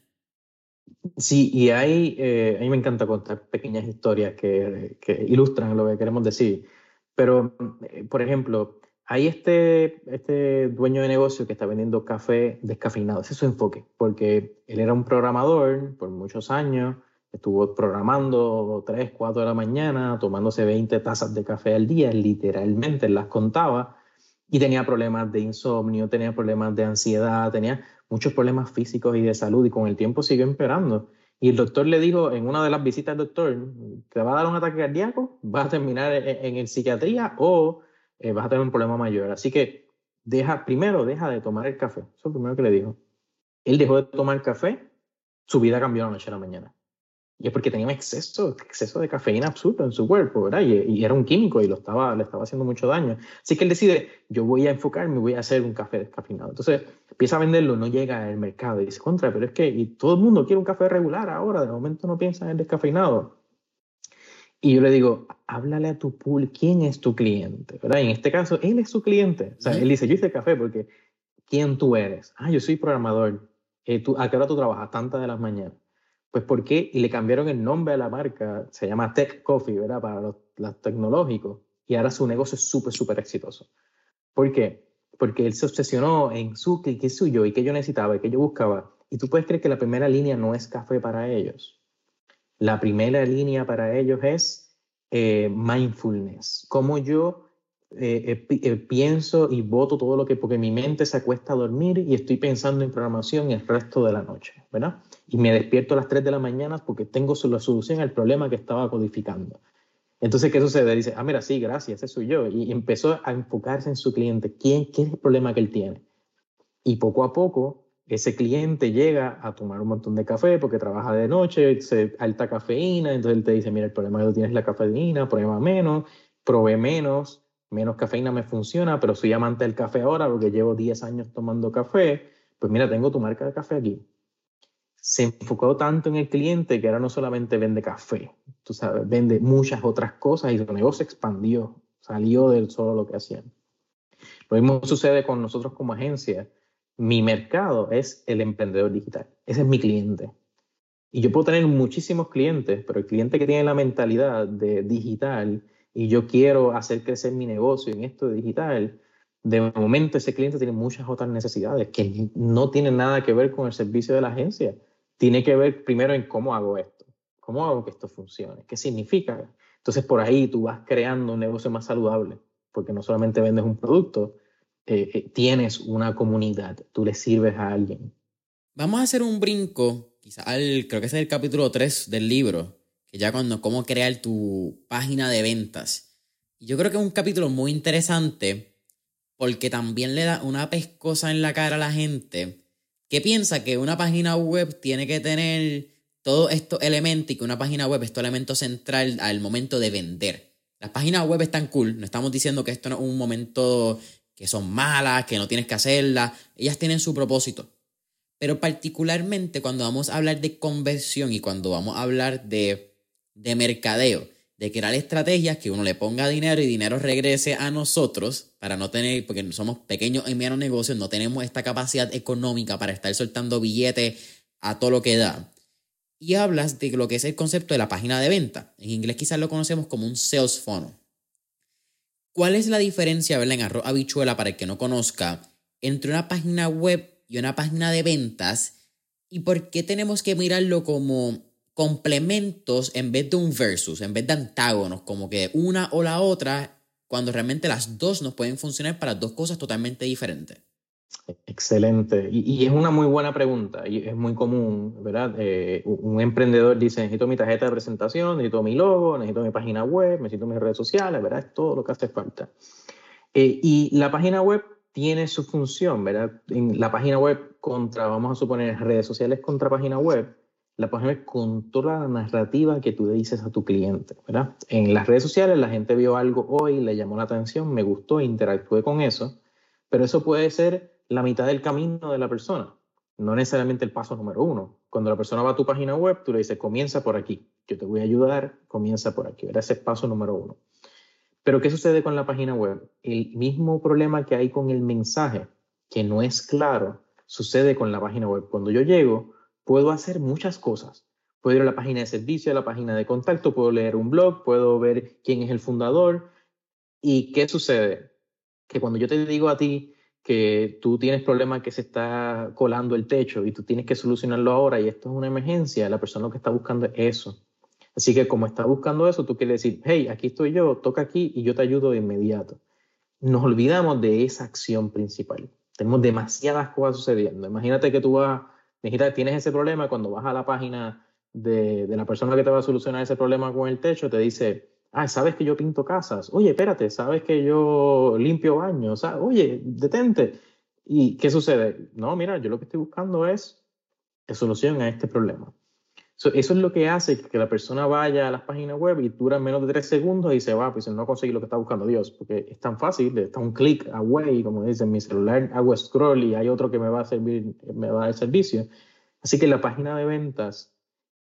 Sí, y hay, eh, me encanta contar pequeñas historias que, ilustran lo que queremos decir. Pero, eh, por ejemplo, hay este, este dueño de negocio que está vendiendo café descafeinado. Es su enfoque, porque él era un programador por muchos años, estuvo programando 3, 4 de la mañana, tomándose 20 tazas de café al día, literalmente las contaba, y tenía problemas de insomnio, tenía problemas de ansiedad, tenía muchos problemas físicos y de salud y con el tiempo siguió empeorando. Y el doctor le dijo en una de las visitas del doctor, te va a dar un ataque cardíaco, vas a terminar en, en psiquiatría o eh, vas a tener un problema mayor. Así que deja, primero deja de tomar el café. Eso es lo primero que le dijo. Él dejó de tomar café, su vida cambió la noche a la mañana. Y es porque tenía un exceso, exceso de cafeína absurdo en su cuerpo, ¿verdad? Y, era un químico y lo estaba, le estaba haciendo mucho daño. Así que él decide, yo voy a enfocarme, voy a hacer un café descafeinado. Entonces empieza a venderlo, no llega al mercado y dice, contra, pero es que y todo el mundo quiere un café regular ahora, de momento no piensa en el descafeinado. Y yo le digo, háblale a tu pool, ¿quién es tu cliente? ¿verdad? Y en este caso, él es su cliente. O sea, él dice, yo hice café porque, ¿quién tú eres? Ah, yo soy programador. Eh, ¿tú, ¿A qué hora tú trabajas? Tantas de las mañanas. Pues ¿por qué? Y le cambiaron el nombre a la marca, se llama Tech Coffee, ¿verdad? Para los, tecnológicos. Y ahora su negocio es súper, súper exitoso. ¿Por qué? Porque él se obsesionó en su, que, es suyo y que yo necesitaba y que yo buscaba. Y tú puedes creer que la primera línea no es café para ellos. La primera línea para ellos es eh, mindfulness. Cómo yo eh, eh, pienso y voto todo lo que, porque mi mente se acuesta a dormir y estoy pensando en programación el resto de la noche, ¿verdad? Y me despierto a las 3 de la mañana porque tengo la solución al problema que estaba codificando. Entonces, ¿qué sucede? Dice, ah, mira, sí, gracias, ese soy yo. Y empezó a enfocarse en su cliente. ¿Quién, ¿Qué es el problema que él tiene? Y poco a poco, ese cliente llega a tomar un montón de café porque trabaja de noche, se, alta cafeína, entonces él te dice, mira, el problema que tú tienes es la cafeína, prueba menos, provee menos, menos cafeína me funciona, pero soy amante del café ahora porque llevo 10 años tomando café, pues mira, tengo tu marca de café aquí. Se enfocó tanto en el cliente que ahora no solamente vende café, tú sabes, vende muchas otras cosas y su negocio expandió, salió del solo lo que hacían. Lo mismo sucede con nosotros como agencia. Mi mercado es el emprendedor digital. Ese es mi cliente. Y yo puedo tener muchísimos clientes, pero el cliente que tiene la mentalidad de digital y yo quiero hacer crecer mi negocio en esto de digital, de momento ese cliente tiene muchas otras necesidades que no tienen nada que ver con el servicio de la agencia. Tiene que ver primero en cómo hago esto, cómo hago que esto funcione, qué significa. Entonces por ahí tú vas creando un negocio más saludable, porque no solamente vendes un producto, eh, eh, tienes una comunidad, tú le sirves a alguien. Vamos a hacer un brinco, quizás creo que es el capítulo 3 del libro, que ya cuando cómo crear tu página de ventas. Yo creo que es un capítulo muy interesante porque también le da una pescosa en la cara a la gente que piensa que una página web tiene que tener todos estos elementos y que una página web es tu elemento central al momento de vender. Las páginas web están cool, no estamos diciendo que esto no es un momento que son malas, que no tienes que hacerlas, ellas tienen su propósito. Pero particularmente cuando vamos a hablar de conversión y cuando vamos a hablar de de mercadeo, de crear estrategias que uno le ponga dinero y dinero regrese a nosotros para no tener, porque somos pequeños y menos negocios, no tenemos esta capacidad económica para estar soltando billetes a todo lo que da. Y hablas de lo que es el concepto de la página de venta. En inglés quizás lo conocemos como un sales funnel. ¿Cuál es la diferencia, ¿verdad? en arroz habichuela para el que no conozca, entre una página web y una página de ventas? ¿Y por qué tenemos que mirarlo como complementos en vez de un versus, en vez de antágonos, como que una o la otra cuando realmente las dos nos pueden funcionar para dos cosas totalmente diferentes? Excelente. Y, es una muy buena pregunta y es muy común, ¿verdad? Eh, un emprendedor dice, necesito mi tarjeta de presentación, necesito mi logo, necesito mi página web, necesito mis redes sociales, ¿verdad? Es todo lo que hace falta. Eh, y la página web tiene su función, ¿verdad? En la página web contra, vamos a suponer, redes sociales contra página web, la página web controla la narrativa que tú le dices a tu cliente, ¿verdad? En las redes sociales la gente vio algo hoy, le llamó la atención, me gustó, interactué con eso, pero eso puede ser la mitad del camino de la persona, no necesariamente el paso número uno. Cuando la persona va a tu página web, tú le dices, comienza por aquí, yo te voy a ayudar, comienza por aquí, ¿verdad? Ese es paso número uno. Pero ¿qué sucede con la página web? El mismo problema que hay con el mensaje, que no es claro, sucede con la página web. Cuando yo llego, puedo hacer muchas cosas. Puedo ir a la página de servicio, a la página de contacto, puedo leer un blog, puedo ver quién es el fundador. ¿Y qué sucede? Que cuando yo te digo a ti que tú tienes problemas que se está colando el techo y tú tienes que solucionarlo ahora y esto es una emergencia, la persona lo que está buscando es eso. Así que como está buscando eso, tú quieres decir, hey, aquí estoy yo, toca aquí y yo te ayudo de inmediato. Nos olvidamos de esa acción principal. Tenemos demasiadas cosas sucediendo. Imagínate que tú vas, tienes ese problema cuando vas a la página de, de la persona que te va a solucionar ese problema con el techo, te dice, ah, sabes que yo pinto casas, oye, espérate, sabes que yo limpio baños, oye, detente. ¿Y qué sucede? No, mira, yo lo que estoy buscando es solución a este problema eso es lo que hace que la persona vaya a las páginas web y dura menos de tres segundos y se va, pues no conseguir lo que está buscando Dios, porque es tan fácil, está un clic away, como dicen, mi celular hago scroll y hay otro que me va a servir, me va a dar servicio. Así que la página de ventas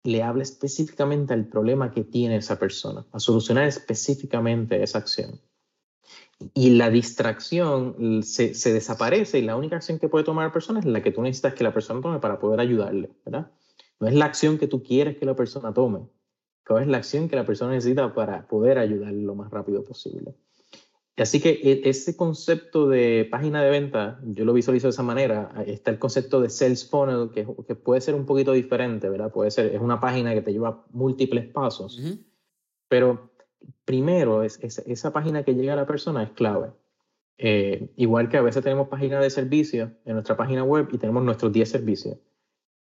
le habla específicamente al problema que tiene esa persona, a solucionar específicamente esa acción. Y la distracción se, se desaparece y la única acción que puede tomar la persona es la que tú necesitas que la persona tome para poder ayudarle, ¿verdad? No es la acción que tú quieres que la persona tome, es la acción que la persona necesita para poder ayudarle lo más rápido posible. Así que e, ese concepto de página de venta, yo lo visualizo de esa manera. Está el concepto de sales funnel, que, que puede ser un poquito diferente, ¿verdad? Puede ser, es una página que te lleva múltiples pasos. Pero primero, es, esa página que llega a la persona es clave. Eh, igual que a veces tenemos páginas de servicio en nuestra página web y tenemos nuestros 10 servicios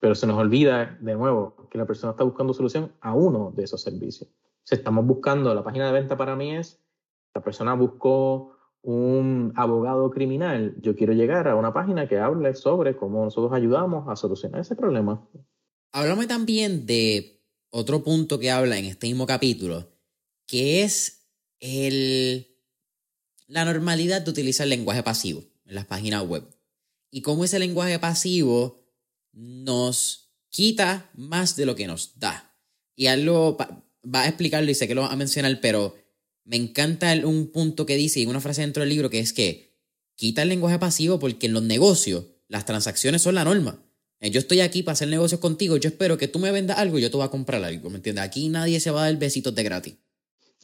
pero se nos olvida de nuevo que la persona está buscando solución a uno de esos servicios. Si estamos buscando, la página de venta para mí es, la persona buscó un abogado criminal, yo quiero llegar a una página que hable sobre cómo nosotros ayudamos a solucionar ese problema. Háblame también de otro punto que habla en este mismo capítulo, que es el, la normalidad de utilizar lenguaje pasivo en las páginas web. Y cómo ese lenguaje pasivo nos quita más de lo que nos da. Y algo va a explicarlo y sé que lo va a mencionar, pero me encanta un punto que dice y una frase dentro del libro que es que quita el lenguaje pasivo porque en los negocios las transacciones son la norma. Eh, yo estoy aquí para hacer negocios contigo, yo espero que tú me vendas algo y yo te voy a comprar algo, ¿me entiendes? Aquí nadie se va a dar besitos de gratis.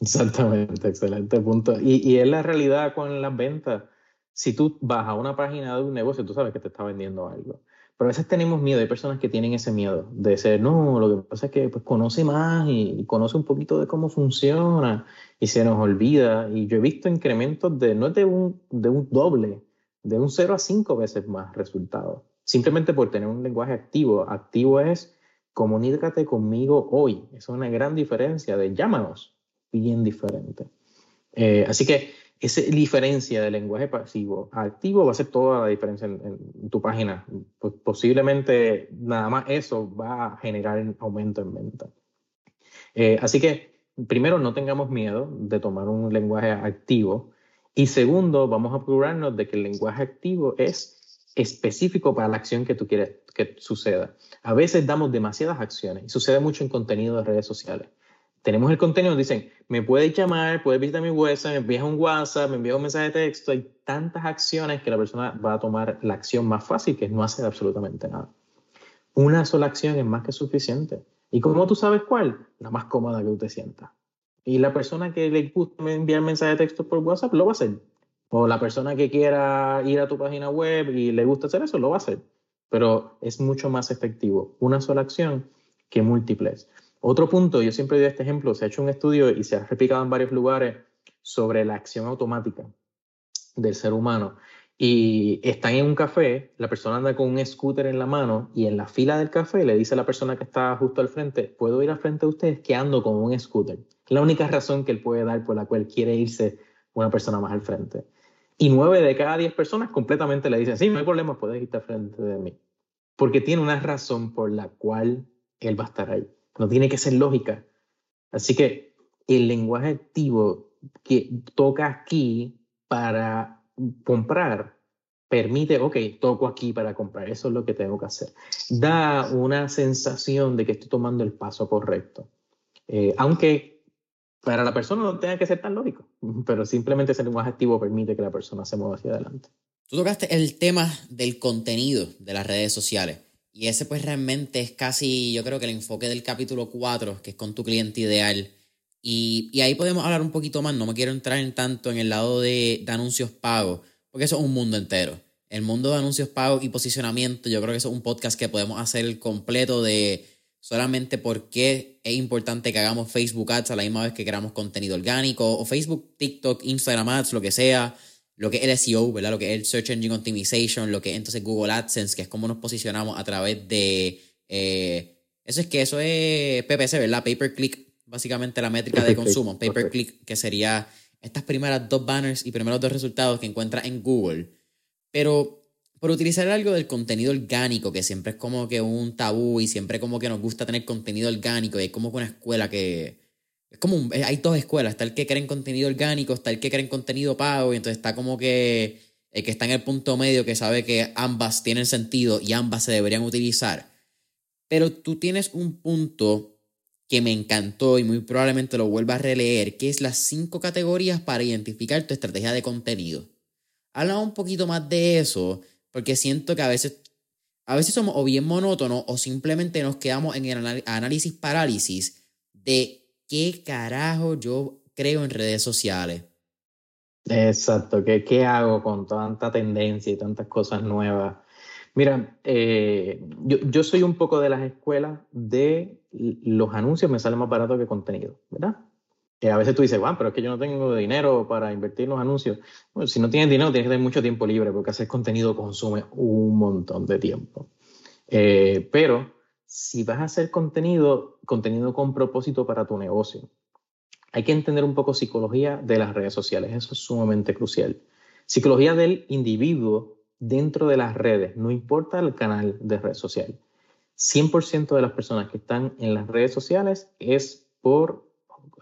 Exactamente, excelente punto. Y, y es la realidad con las ventas. Si tú vas a una página de un negocio, tú sabes que te está vendiendo algo. Pero a veces tenemos miedo, hay personas que tienen ese miedo de ser, no, lo que pasa es que pues, conoce más y, conoce un poquito de cómo funciona y se nos olvida. Y yo he visto incrementos de, no es de un, de un doble, de un 0 a 5 veces más resultados. Simplemente por tener un lenguaje activo. Activo es comunícate conmigo hoy. Es una gran diferencia de llámanos, bien diferente. Eh, así que esa diferencia de lenguaje pasivo a activo va a ser toda la diferencia en, tu página. Pues posiblemente nada más eso va a generar aumento en venta. Eh, así que, primero, no tengamos miedo de tomar un lenguaje activo. Y segundo, vamos a asegurarnos de que el lenguaje activo es específico para la acción que tú quieres que suceda. A veces damos demasiadas acciones y sucede mucho en contenido de redes sociales tenemos el contenido, dicen, me puedes llamar, puedes visitar mi website, me envías un WhatsApp, me envías un mensaje de texto, hay tantas acciones que la persona va a tomar la acción más fácil, que es no hacer absolutamente nada. Una sola acción es más que suficiente. ¿Y cómo tú sabes cuál? La más cómoda que tú te sientas. Y la persona que le gusta enviar mensaje de texto por WhatsApp lo va a hacer. O la persona que quiera ir a tu página web y le gusta hacer eso, lo va a hacer. Pero es mucho más efectivo una sola acción que múltiples. Otro punto, yo siempre doy este ejemplo, se ha hecho un estudio y se ha replicado en varios lugares sobre la acción automática del ser humano y están en un café, la persona anda con un scooter en la mano y en la fila del café le dice a la persona que está justo al frente, puedo ir al frente de ustedes que ando con un scooter. La única razón que él puede dar por la cual quiere irse una persona más al frente. Y nueve de cada diez personas completamente le dicen, sí, no hay problema, puedes irte al frente de mí. Porque tiene una razón por la cual él va a estar ahí. No tiene que ser lógica. Así que el lenguaje activo que toca aquí para comprar permite, ok, toco aquí para comprar, eso es lo que tengo que hacer. Da una sensación de que estoy tomando el paso correcto. Eh, aunque para la persona no tenga que ser tan lógico, pero simplemente ser más activo permite que la persona se mueva hacia adelante. Tú tocaste el tema del contenido de las redes sociales. Y ese pues realmente es casi, yo creo que el enfoque del capítulo 4, que es con tu cliente ideal. Y, ahí podemos hablar un poquito más, no me quiero entrar en tanto en el lado de, anuncios pagos, porque eso es un mundo entero. El mundo de anuncios pagos y posicionamiento, yo creo que es un podcast que podemos hacer completo de solamente por qué es importante que hagamos Facebook Ads a la misma vez que creamos contenido orgánico, o Facebook, TikTok, Instagram Ads, lo que sea, lo que es el SEO, ¿verdad? Lo que es el Search Engine Optimization, lo que es entonces Google AdSense, que es como nos posicionamos a través de... Eh, eso es que eso es PPC, ¿verdad? Pay per click básicamente la métrica de consumo, pay per click, que sería estas primeras dos banners y primeros dos resultados que encuentras en Google. Pero por utilizar algo del contenido orgánico, que siempre es como que un tabú y siempre como que nos gusta tener contenido orgánico y hay como que una escuela que... Es como hay dos escuelas, está el que creen contenido orgánico, está el que creen contenido pago y entonces está como que el que está en el punto medio que sabe que ambas tienen sentido y ambas se deberían utilizar. Pero tú tienes un punto que me encantó y muy probablemente lo vuelva a releer, que es las cinco categorías para identificar tu estrategia de contenido. Habla un poquito más de eso, porque siento que a veces, a veces somos o bien monótonos o simplemente nos quedamos en el análisis parálisis de qué carajo yo creo en redes sociales. Exacto, ¿qué, qué hago con tanta tendencia y tantas cosas nuevas? Mira, eh, yo, yo, soy un poco de las escuelas de los anuncios me salen más barato que contenido, ¿verdad? a veces tú dices, bueno, pero es que yo no tengo dinero para invertir en los anuncios. Bueno, si no tienes dinero, tienes que tener mucho tiempo libre porque hacer contenido consume un montón de tiempo. Eh, pero si vas a hacer contenido, contenido con propósito para tu negocio, hay que entender un poco psicología de las redes sociales. Eso es sumamente crucial. Psicología del individuo dentro de las redes, no importa el canal de red social. 100% de las personas que están en las redes sociales es por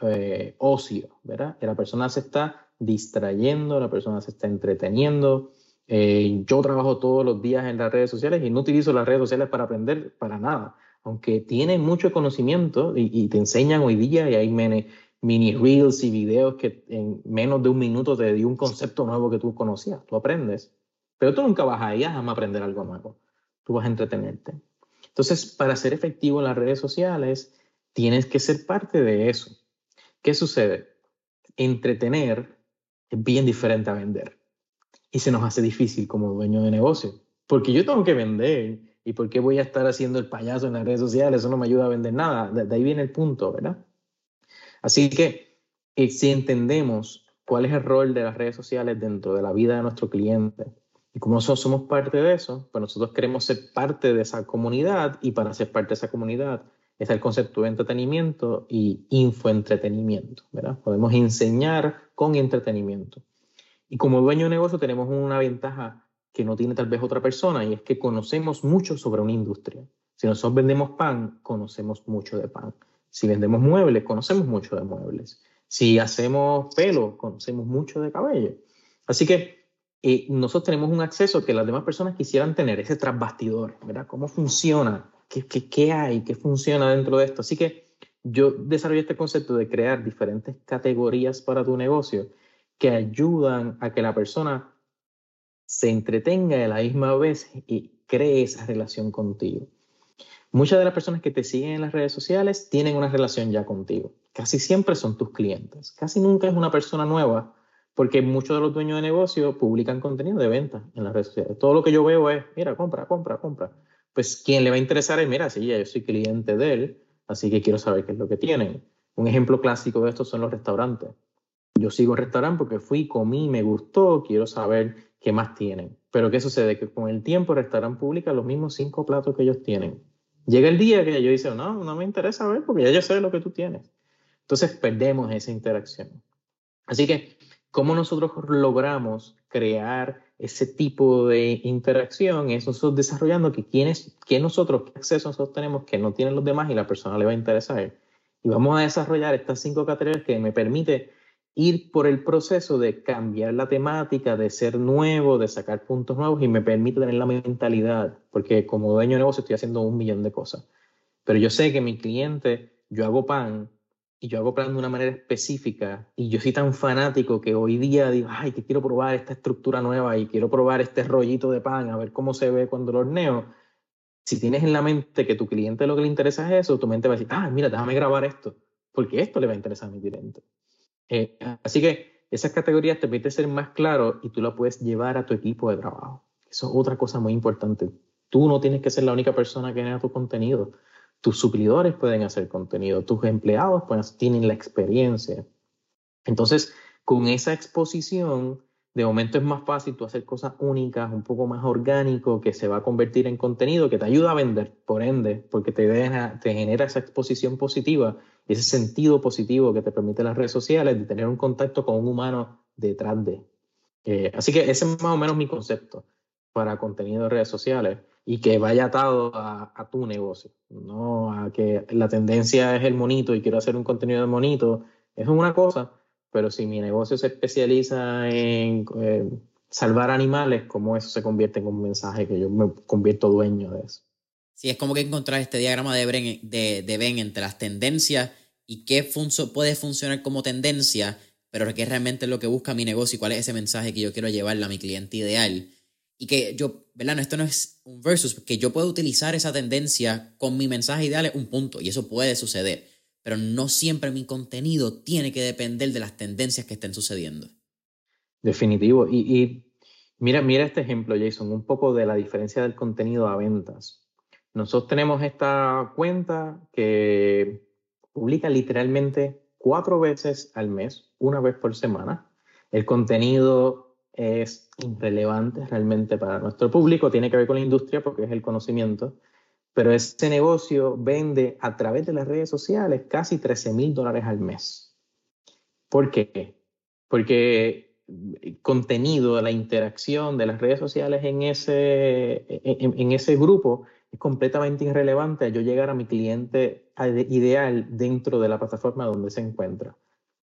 eh, ocio, ¿verdad? La persona se está distrayendo, la persona se está entreteniendo. Eh, yo trabajo todos los días en las redes sociales y no utilizo las redes sociales para aprender para nada, aunque tienen mucho conocimiento y, te enseñan hoy día y hay mini, mini reels y videos que en menos de un minuto te dio un concepto nuevo que tú conocías, tú aprendes, pero tú nunca vas a ir a aprender algo nuevo, tú vas a entretenerte. Entonces, para ser efectivo en las redes sociales, tienes que ser parte de eso. ¿Qué sucede? Entretener es bien diferente a vender. Y se nos hace difícil como dueño de negocio. Porque yo tengo que vender. ¿Y por qué voy a estar haciendo el payaso en las redes sociales? Eso no me ayuda a vender nada. De, ahí viene el punto, ¿verdad? Así que eh, si entendemos cuál es el rol de las redes sociales dentro de la vida de nuestro cliente, y como nosotros somos parte de eso, pues nosotros queremos ser parte de esa comunidad y para ser parte de esa comunidad está el concepto de entretenimiento y infoentretenimiento, ¿verdad? Podemos enseñar con entretenimiento. Y como dueño de negocio tenemos una ventaja que no tiene tal vez otra persona y es que conocemos mucho sobre una industria. Si nosotros vendemos pan, conocemos mucho de pan. Si vendemos muebles, conocemos mucho de muebles. Si hacemos pelo, conocemos mucho de cabello. Así que y nosotros tenemos un acceso que las demás personas quisieran tener, ese trasbastidor, ¿verdad? ¿Cómo funciona? ¿Qué, qué, qué hay? ¿Qué funciona dentro de esto? Así que yo desarrollé este concepto de crear diferentes categorías para tu negocio que ayudan a que la persona se entretenga de la misma vez y cree esa relación contigo. Muchas de las personas que te siguen en las redes sociales tienen una relación ya contigo. Casi siempre son tus clientes. Casi nunca es una persona nueva porque muchos de los dueños de negocio publican contenido de venta en las redes sociales. Todo lo que yo veo es, mira, compra, compra, compra. Pues quien le va a interesar es, mira, sí, ya yo soy cliente de él, así que quiero saber qué es lo que tienen. Un ejemplo clásico de esto son los restaurantes. Yo sigo el restaurante porque fui, comí, me gustó, quiero saber qué más tienen. Pero ¿qué sucede? Que con el tiempo el restaurante publica los mismos cinco platos que ellos tienen. Llega el día que yo dice, no, no me interesa ver porque ya yo sé lo que tú tienes. Entonces perdemos esa interacción. Así que, ¿cómo nosotros logramos crear ese tipo de interacción? Es nosotros desarrollando que quiénes, que nosotros, qué acceso nosotros tenemos que no tienen los demás y la persona le va a interesar. Y vamos a desarrollar estas cinco categorías que me permite ir por el proceso de cambiar la temática, de ser nuevo, de sacar puntos nuevos y me permite tener la mentalidad, porque como dueño de negocio estoy haciendo un millón de cosas. Pero yo sé que mi cliente, yo hago pan y yo hago plan de una manera específica y yo soy tan fanático que hoy día digo, ay, que quiero probar esta estructura nueva y quiero probar este rollito de pan, a ver cómo se ve cuando lo horneo. Si tienes en la mente que tu cliente lo que le interesa es eso, tu mente va a decir, ah, mira, déjame grabar esto, porque esto le va a interesar a mi cliente. Eh, así que esas categorías te permiten ser más claro y tú la puedes llevar a tu equipo de trabajo. Eso es otra cosa muy importante. Tú no tienes que ser la única persona que genera tu contenido. Tus suplidores pueden hacer contenido, tus empleados pues, tienen la experiencia. Entonces, con esa exposición, de momento es más fácil tú hacer cosas únicas, un poco más orgánico, que se va a convertir en contenido que te ayuda a vender, por ende, porque te, te genera esa exposición positiva ese sentido positivo que te permite las redes sociales de tener un contacto con un humano detrás de. Eh, así que ese es más o menos mi concepto para contenido de redes sociales y que vaya atado a, tu negocio, no a que la tendencia es el monito y quiero hacer un contenido de monito, es una cosa, pero si mi negocio se especializa en eh, salvar animales, ¿cómo eso se convierte en un mensaje que yo me convierto dueño de eso? Sí, es como que encontrar este diagrama de Ben, de, de entre las tendencias y qué puede funcionar como tendencia, pero qué realmente es lo que busca mi negocio y cuál es ese mensaje que yo quiero llevarle a mi cliente ideal. Y que yo, ¿verdad? esto no es un versus, que yo puedo utilizar esa tendencia con mi mensaje ideal es un punto, y eso puede suceder, pero no siempre mi contenido tiene que depender de las tendencias que estén sucediendo. Definitivo. Y, mira, mira este ejemplo, Jason, un poco de la diferencia del contenido a ventas. Nosotros tenemos esta cuenta que publica literalmente cuatro veces al mes, una vez por semana. El contenido es irrelevante realmente para nuestro público, tiene que ver con la industria porque es el conocimiento, pero ese negocio vende a través de las redes sociales casi 13 mil dólares al mes. ¿Por qué? Porque el contenido, la interacción de las redes sociales en ese, en ese grupo es completamente irrelevante a yo llegar a mi cliente ideal dentro de la plataforma donde se encuentra.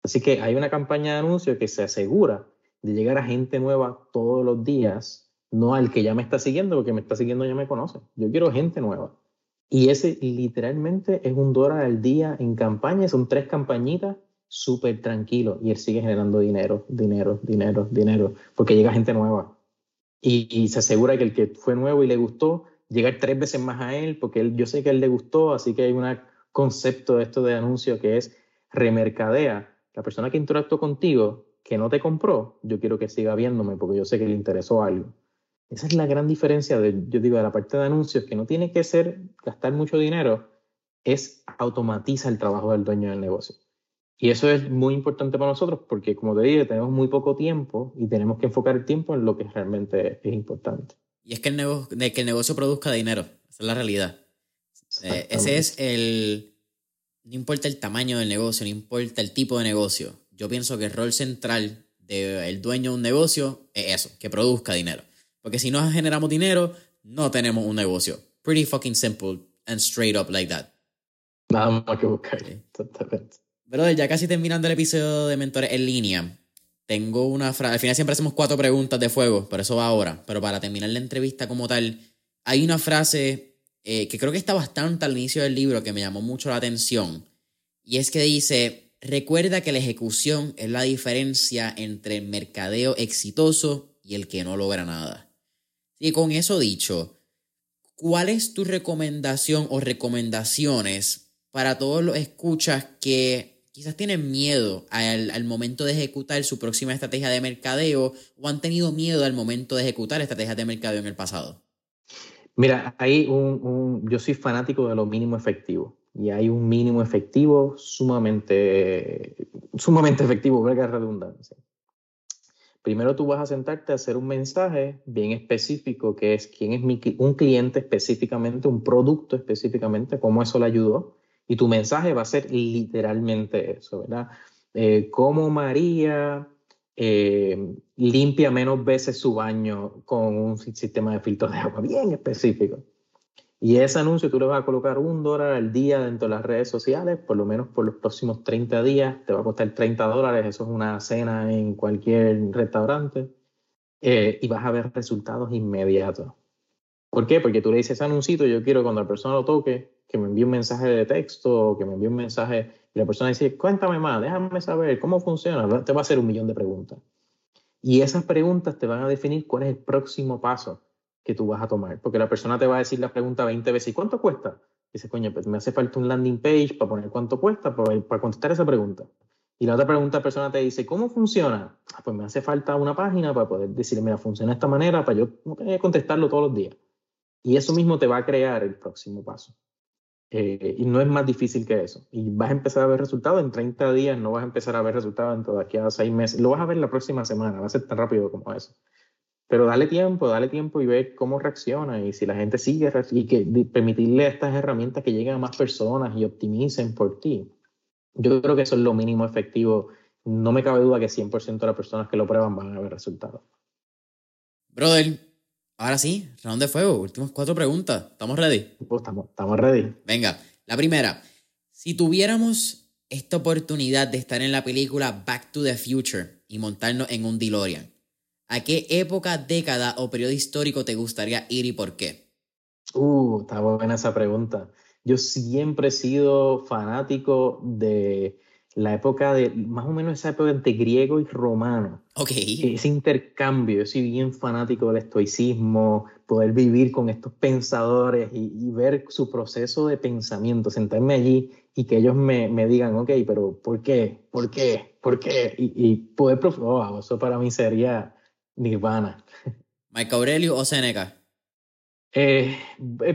Así que hay una campaña de anuncio que se asegura de llegar a gente nueva todos los días, no al que ya me está siguiendo, porque me está siguiendo ya me conoce. Yo quiero gente nueva. Y ese literalmente es un dólar al día en campaña, son tres campañitas súper tranquilo y él sigue generando dinero, dinero, dinero, dinero, porque llega gente nueva. Y, se asegura que el que fue nuevo y le gustó llegar tres veces más a él, porque él, yo sé que a él le gustó, así que hay un concepto de esto de anuncio que es remercadea. La persona que interactuó contigo, que no te compró, yo quiero que siga viéndome porque yo sé que le interesó algo. Esa es la gran diferencia, de, yo digo, de la parte de anuncios, que no tiene que ser gastar mucho dinero, es automatiza el trabajo del dueño del negocio. Y eso es muy importante para nosotros porque, como te dije, tenemos muy poco tiempo y tenemos que enfocar el tiempo en lo que realmente es importante. Y es que el, negocio, de que el negocio produzca dinero. Esa es la realidad. Eh, ese es el... No importa el tamaño del negocio, no importa el tipo de negocio. Yo pienso que el rol central del dueño de un negocio es eso, que produzca dinero. Porque si no generamos dinero, no tenemos un negocio. Pretty fucking simple and straight up like that. Nada más que buscar. Totalmente. Pero ya casi terminando el episodio de Mentores en línea, tengo una frase, al final siempre hacemos cuatro preguntas de fuego, por eso va ahora, pero para terminar la entrevista como tal, hay una frase eh, que creo que está bastante al inicio del libro que me llamó mucho la atención, y es que dice, recuerda que la ejecución es la diferencia entre el mercadeo exitoso y el que no logra nada. Y con eso dicho, ¿cuál es tu recomendación o recomendaciones para todos los escuchas que quizás tienen miedo al, momento de ejecutar su próxima estrategia de mercadeo o han tenido miedo al momento de ejecutar estrategias de mercadeo en el pasado? Mira, hay un, yo soy fanático de lo mínimo efectivo. y hay un mínimo efectivo sumamente, sumamente efectivo, verga redundancia. Primero tú vas a sentarte a hacer un mensaje bien específico, que es quién es un cliente específicamente, un producto específicamente, cómo eso le ayudó. Y tu mensaje va a ser literalmente eso, ¿verdad? Eh, cómo María eh, limpia menos veces su baño con un sistema de filtros de agua bien específico. Y ese anuncio tú le vas a colocar un dólar al día dentro de las redes sociales, por lo menos por los próximos 30 días, te va a costar 30 dólares, eso es una cena en cualquier restaurante, eh, y vas a ver resultados inmediatos. ¿Por qué? Porque tú le dices ese anuncio, yo quiero cuando la persona lo toque, que me envíe un mensaje de texto, que me envíe un mensaje, y la persona dice, cuéntame más, déjame saber cómo funciona, te va a hacer un millón de preguntas. Y esas preguntas te van a definir cuál es el próximo paso que tú vas a tomar. Porque la persona te va a decir la pregunta 20 veces, ¿y cuánto cuesta? Y dices, coño, pues me hace falta un landing page para poner cuánto cuesta para, para contestar esa pregunta. Y la otra pregunta, la persona te dice, ¿cómo funciona? Ah, pues me hace falta una página para poder decirle, mira, funciona de esta manera, para yo contestarlo todos los días. Y eso mismo te va a crear el próximo paso. Eh, y no es más difícil que eso. Y vas a empezar a ver resultados en 30 días, no vas a empezar a ver resultados dentro de aquí a 6 meses. Lo vas a ver la próxima semana, va a ser tan rápido como eso. Pero dale tiempo, dale tiempo y ver cómo reacciona y si la gente sigue y que permitirle a estas herramientas que lleguen a más personas y optimicen por ti. Yo creo que eso es lo mínimo efectivo. No me cabe duda que 100% de las personas que lo prueban van a ver resultados. Brother, ahora sí, round de fuego, últimas cuatro preguntas. ¿Estamos ready? Pues estamos, estamos ready. Venga, la primera. Si tuviéramos esta oportunidad de estar en la película Back to the Future y montarnos en un DeLorean, ¿A qué época, década o periodo histórico te gustaría ir y por qué? Uh, está buena esa pregunta. Yo siempre he sido fanático de la época de, más o menos esa época entre griego y romano. Ok. Ese intercambio, yo soy bien fanático del estoicismo, poder vivir con estos pensadores y, ver su proceso de pensamiento, sentarme allí y que ellos me, me digan, ok, pero ¿por qué? ¿Por qué? ¿Por qué? Y, y poder, oh, eso para mí sería Nirvana. ¿Mike Aurelio o Seneca? Eh,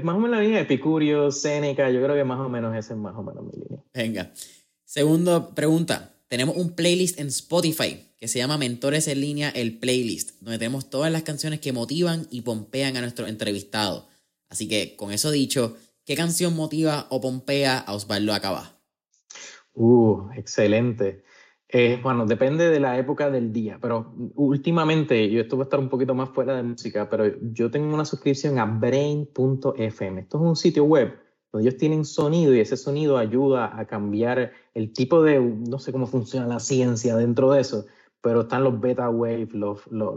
más o menos la línea Epicurio, Seneca, yo creo que más o menos esa es más o menos mi línea. Venga. Segunda pregunta. Tenemos un playlist en Spotify que se llama Mentores en línea, el playlist, donde tenemos todas las canciones que motivan y pompean a nuestros entrevistados. Así que, con eso dicho, ¿qué canción motiva o pompea a Osvaldo Acaba? Uh, excelente. Eh, bueno, depende de la época del día, pero últimamente, yo esto va a estar un poquito más fuera de música, pero yo tengo una suscripción a brain.fm. Esto es un sitio web donde ellos tienen sonido y ese sonido ayuda a cambiar el tipo de, no sé cómo funciona la ciencia dentro de eso, pero están los beta waves, los, los,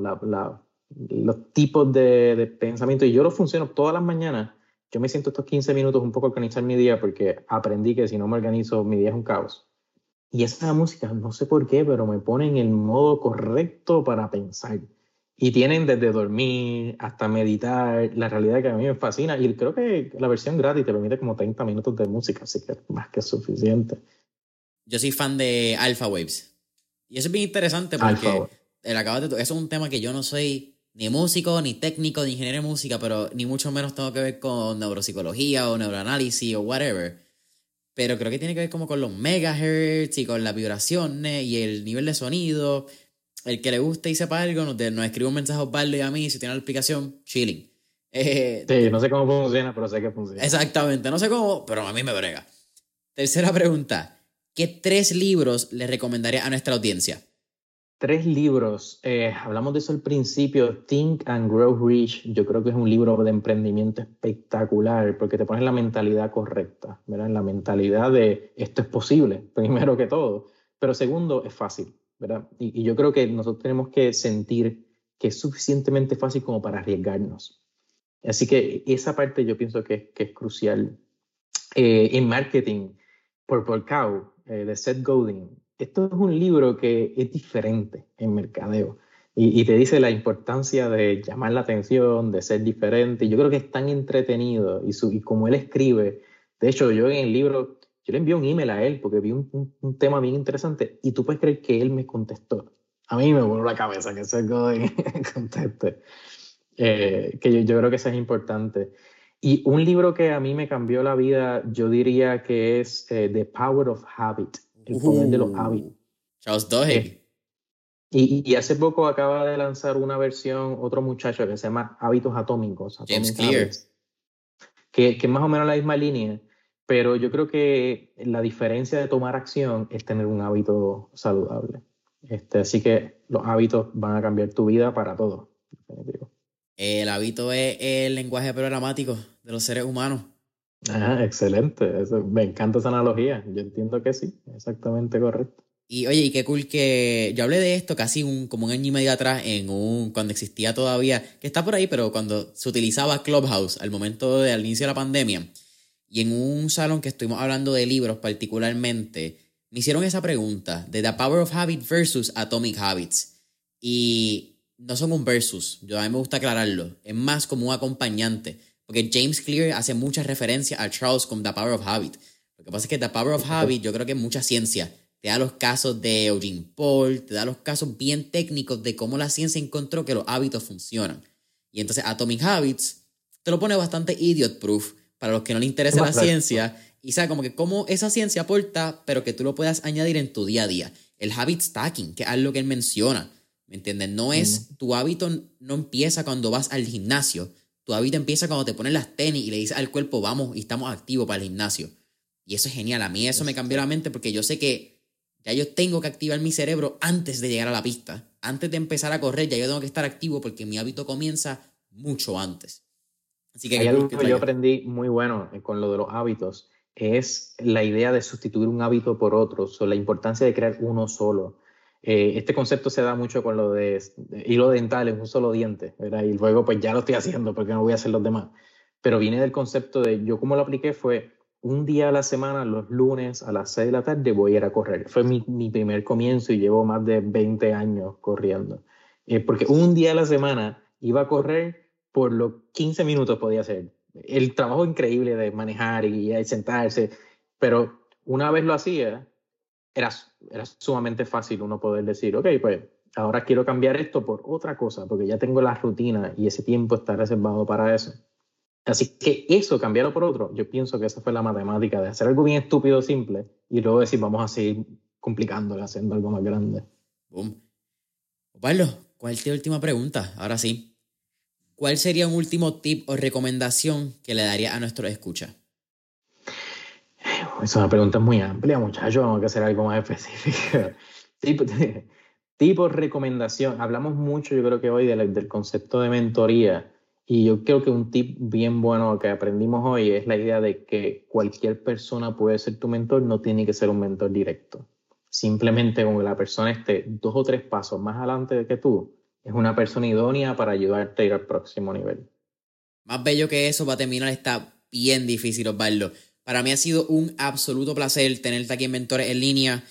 los tipos de, de, pensamiento y yo lo funciono todas las mañanas. Yo me siento estos 15 minutos un poco organizar mi día porque aprendí que si no me organizo mi día es un caos. Y esa música, no sé por qué, pero me pone en el modo correcto para pensar. Y tienen desde dormir hasta meditar, la realidad que a mí me fascina. Y creo que la versión gratis te permite como 30 minutos de música, así que más que suficiente. Yo soy fan de Alpha Waves. Y eso es bien interesante porque el acabo de, eso es un tema que yo no soy ni músico, ni técnico, ni ingeniero de música, pero ni mucho menos tengo que ver con neuropsicología o neuroanálisis o whatever pero creo que tiene que ver como con los megahertz y con las vibraciones y el nivel de sonido. El que le guste y sepa algo, nos, nos escribe un mensaje a Osvaldo y a mí, si tiene la explicación, chilling. Eh, sí, no sé cómo funciona, pero sé que funciona. Exactamente, no sé cómo, pero a mí me brega. Tercera pregunta, ¿qué tres libros le recomendaría a nuestra audiencia? Tres libros. Eh, hablamos de eso al principio. Think and Grow Rich. Yo creo que es un libro de emprendimiento espectacular porque te pones la mentalidad correcta, ¿verdad? La mentalidad de esto es posible, primero que todo. Pero segundo, es fácil, ¿verdad? Y, yo creo que nosotros tenemos que sentir que es suficientemente fácil como para arriesgarnos. Así que esa parte yo pienso que, que es crucial. Eh, en marketing, Purple Cow, eh, de Seth Godin, esto es un libro que es diferente en mercadeo y, te dice la importancia de llamar la atención, de ser diferente. Y yo creo que es tan entretenido y, su, y como él escribe. De hecho, yo en el libro, yo le envié un email a él porque vi un, un, tema bien interesante y tú puedes creer que él me contestó. A mí me voló la cabeza que Godin conteste. Eh, que yo, yo, creo que eso es importante. Y un libro que a mí me cambió la vida, yo diría que es eh, The Power of Habit, el poder de los uh, hábitos. Charles Duhigg. Eh, y, hace poco acaba de lanzar una versión, otro muchacho que se llama Hábitos Atómicos. James Clear. que, que es más o menos la misma línea, pero yo creo que la diferencia de tomar acción es tener un hábito saludable. Este, así que los hábitos van a cambiar tu vida para todo. El hábito es el lenguaje programático de los seres humanos. Ah, excelente. me encanta esa analogía. Yo entiendo que sí, exactamente correcto. Y oye, y qué cool que yo hablé de esto casi un, como un año y medio atrás en un cuando existía todavía, que está por ahí, pero cuando se utilizaba Clubhouse al momento del inicio de la pandemia. Y en un salón que estuvimos hablando de libros particularmente, me hicieron esa pregunta de The Power of Habit versus Atomic Habits. Y no son un versus, yo a mí me gusta aclararlo, es más como un acompañante, porque James Clear hace muchas referencias a Charles con The Power of Habit. Lo que pasa es que The Power of Habit yo creo que es mucha ciencia te da los casos de Eugene Paul, te da los casos bien técnicos de cómo la ciencia encontró que los hábitos funcionan. Y entonces Atomic Habits te lo pone bastante idiot proof para los que no le interesa la ciencia y sabe como que cómo esa ciencia aporta, pero que tú lo puedas añadir en tu día a día. El habit stacking, que es algo que él menciona, ¿me entiendes? No es, tu hábito no empieza cuando vas al gimnasio, tu hábito empieza cuando te pones las tenis y le dices al cuerpo, vamos y estamos activos para el gimnasio. Y eso es genial, a mí eso me cambió la mente porque yo sé que ya yo tengo que activar mi cerebro antes de llegar a la pista. Antes de empezar a correr, ya yo tengo que estar activo porque mi hábito comienza mucho antes. Así que Hay algo que, yo aprendí muy bueno eh, con lo de los hábitos, es la idea de sustituir un hábito por otro, o la importancia de crear uno solo. Eh, este concepto se da mucho con lo de, hilo dental en un solo diente, y luego pues ya lo estoy haciendo porque no voy a hacer los demás. Pero viene del concepto de, yo como lo apliqué fue, un día a la semana, los lunes a las 6 de la tarde, voy a ir a correr. Fue mi, primer comienzo y llevo más de 20 años corriendo. Eh, porque un día a la semana iba a correr por los 15 minutos podía hacer. El trabajo increíble de manejar y, sentarse, pero una vez lo hacía, era, era sumamente fácil uno poder decir, ok, pues ahora quiero cambiar esto por otra cosa, porque ya tengo la rutina y ese tiempo está reservado para eso. Así que eso, cambiarlo por otro, yo pienso que esa fue la matemática de hacer algo bien estúpido, simple, y luego decir, vamos a seguir complicándolo, haciendo algo más grande. Boom. Pablo, ¿cuál es tu última pregunta? Ahora sí. ¿Cuál sería un último tip o recomendación que le daría a nuestro escucha? Es una pregunta muy amplia, muchachos. Vamos a hacer algo más específico. tipo, tipo recomendación. Hablamos mucho, yo creo que hoy, del concepto de mentoría y yo creo que un tip bien bueno que aprendimos hoy es la idea de que cualquier persona puede ser tu mentor, no tiene que ser un mentor directo. Simplemente con que la persona esté dos o tres pasos más adelante que tú, es una persona idónea para ayudarte a ir al próximo nivel. Más bello que eso, va a terminar, está bien difícil, Osvaldo. Para mí ha sido un absoluto placer tenerte aquí en Mentores en línea.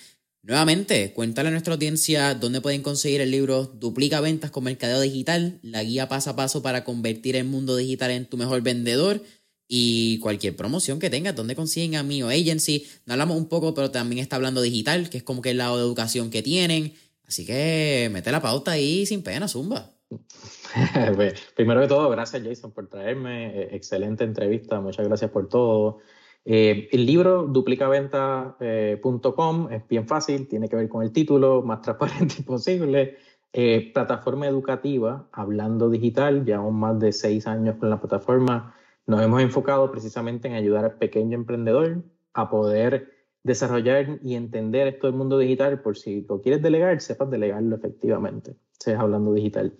Nuevamente, cuéntale a nuestra audiencia dónde pueden conseguir el libro Duplica Ventas con Mercadeo Digital, la guía paso a paso para convertir el mundo digital en tu mejor vendedor y cualquier promoción que tengas, dónde consiguen a mí o agency. No hablamos un poco, pero también está hablando digital, que es como que el lado de educación que tienen. Así que mete la pauta ahí sin pena, zumba. Pues, primero que todo, gracias Jason por traerme. Excelente entrevista, muchas gracias por todo. Eh, el libro duplicaventa.com es bien fácil, tiene que ver con el título, más transparente posible. Eh, plataforma educativa, hablando digital, llevamos más de seis años con la plataforma. Nos hemos enfocado precisamente en ayudar al pequeño emprendedor a poder desarrollar y entender esto del mundo digital, por si lo quieres delegar, sepas delegarlo efectivamente, seas hablando digital.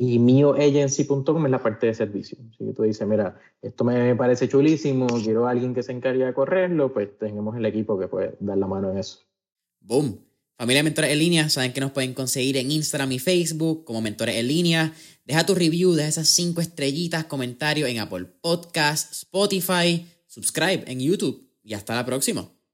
Y mioagency.com es la parte de servicio. Si tú dices, mira, esto me parece chulísimo, quiero a alguien que se encargue de correrlo, pues tenemos el equipo que puede dar la mano en eso. Boom. Familia Mentores en Línea, saben que nos pueden conseguir en Instagram y Facebook como Mentores en Línea. Deja tu review, deja esas cinco estrellitas, comentarios en Apple Podcast, Spotify, subscribe en YouTube y hasta la próxima.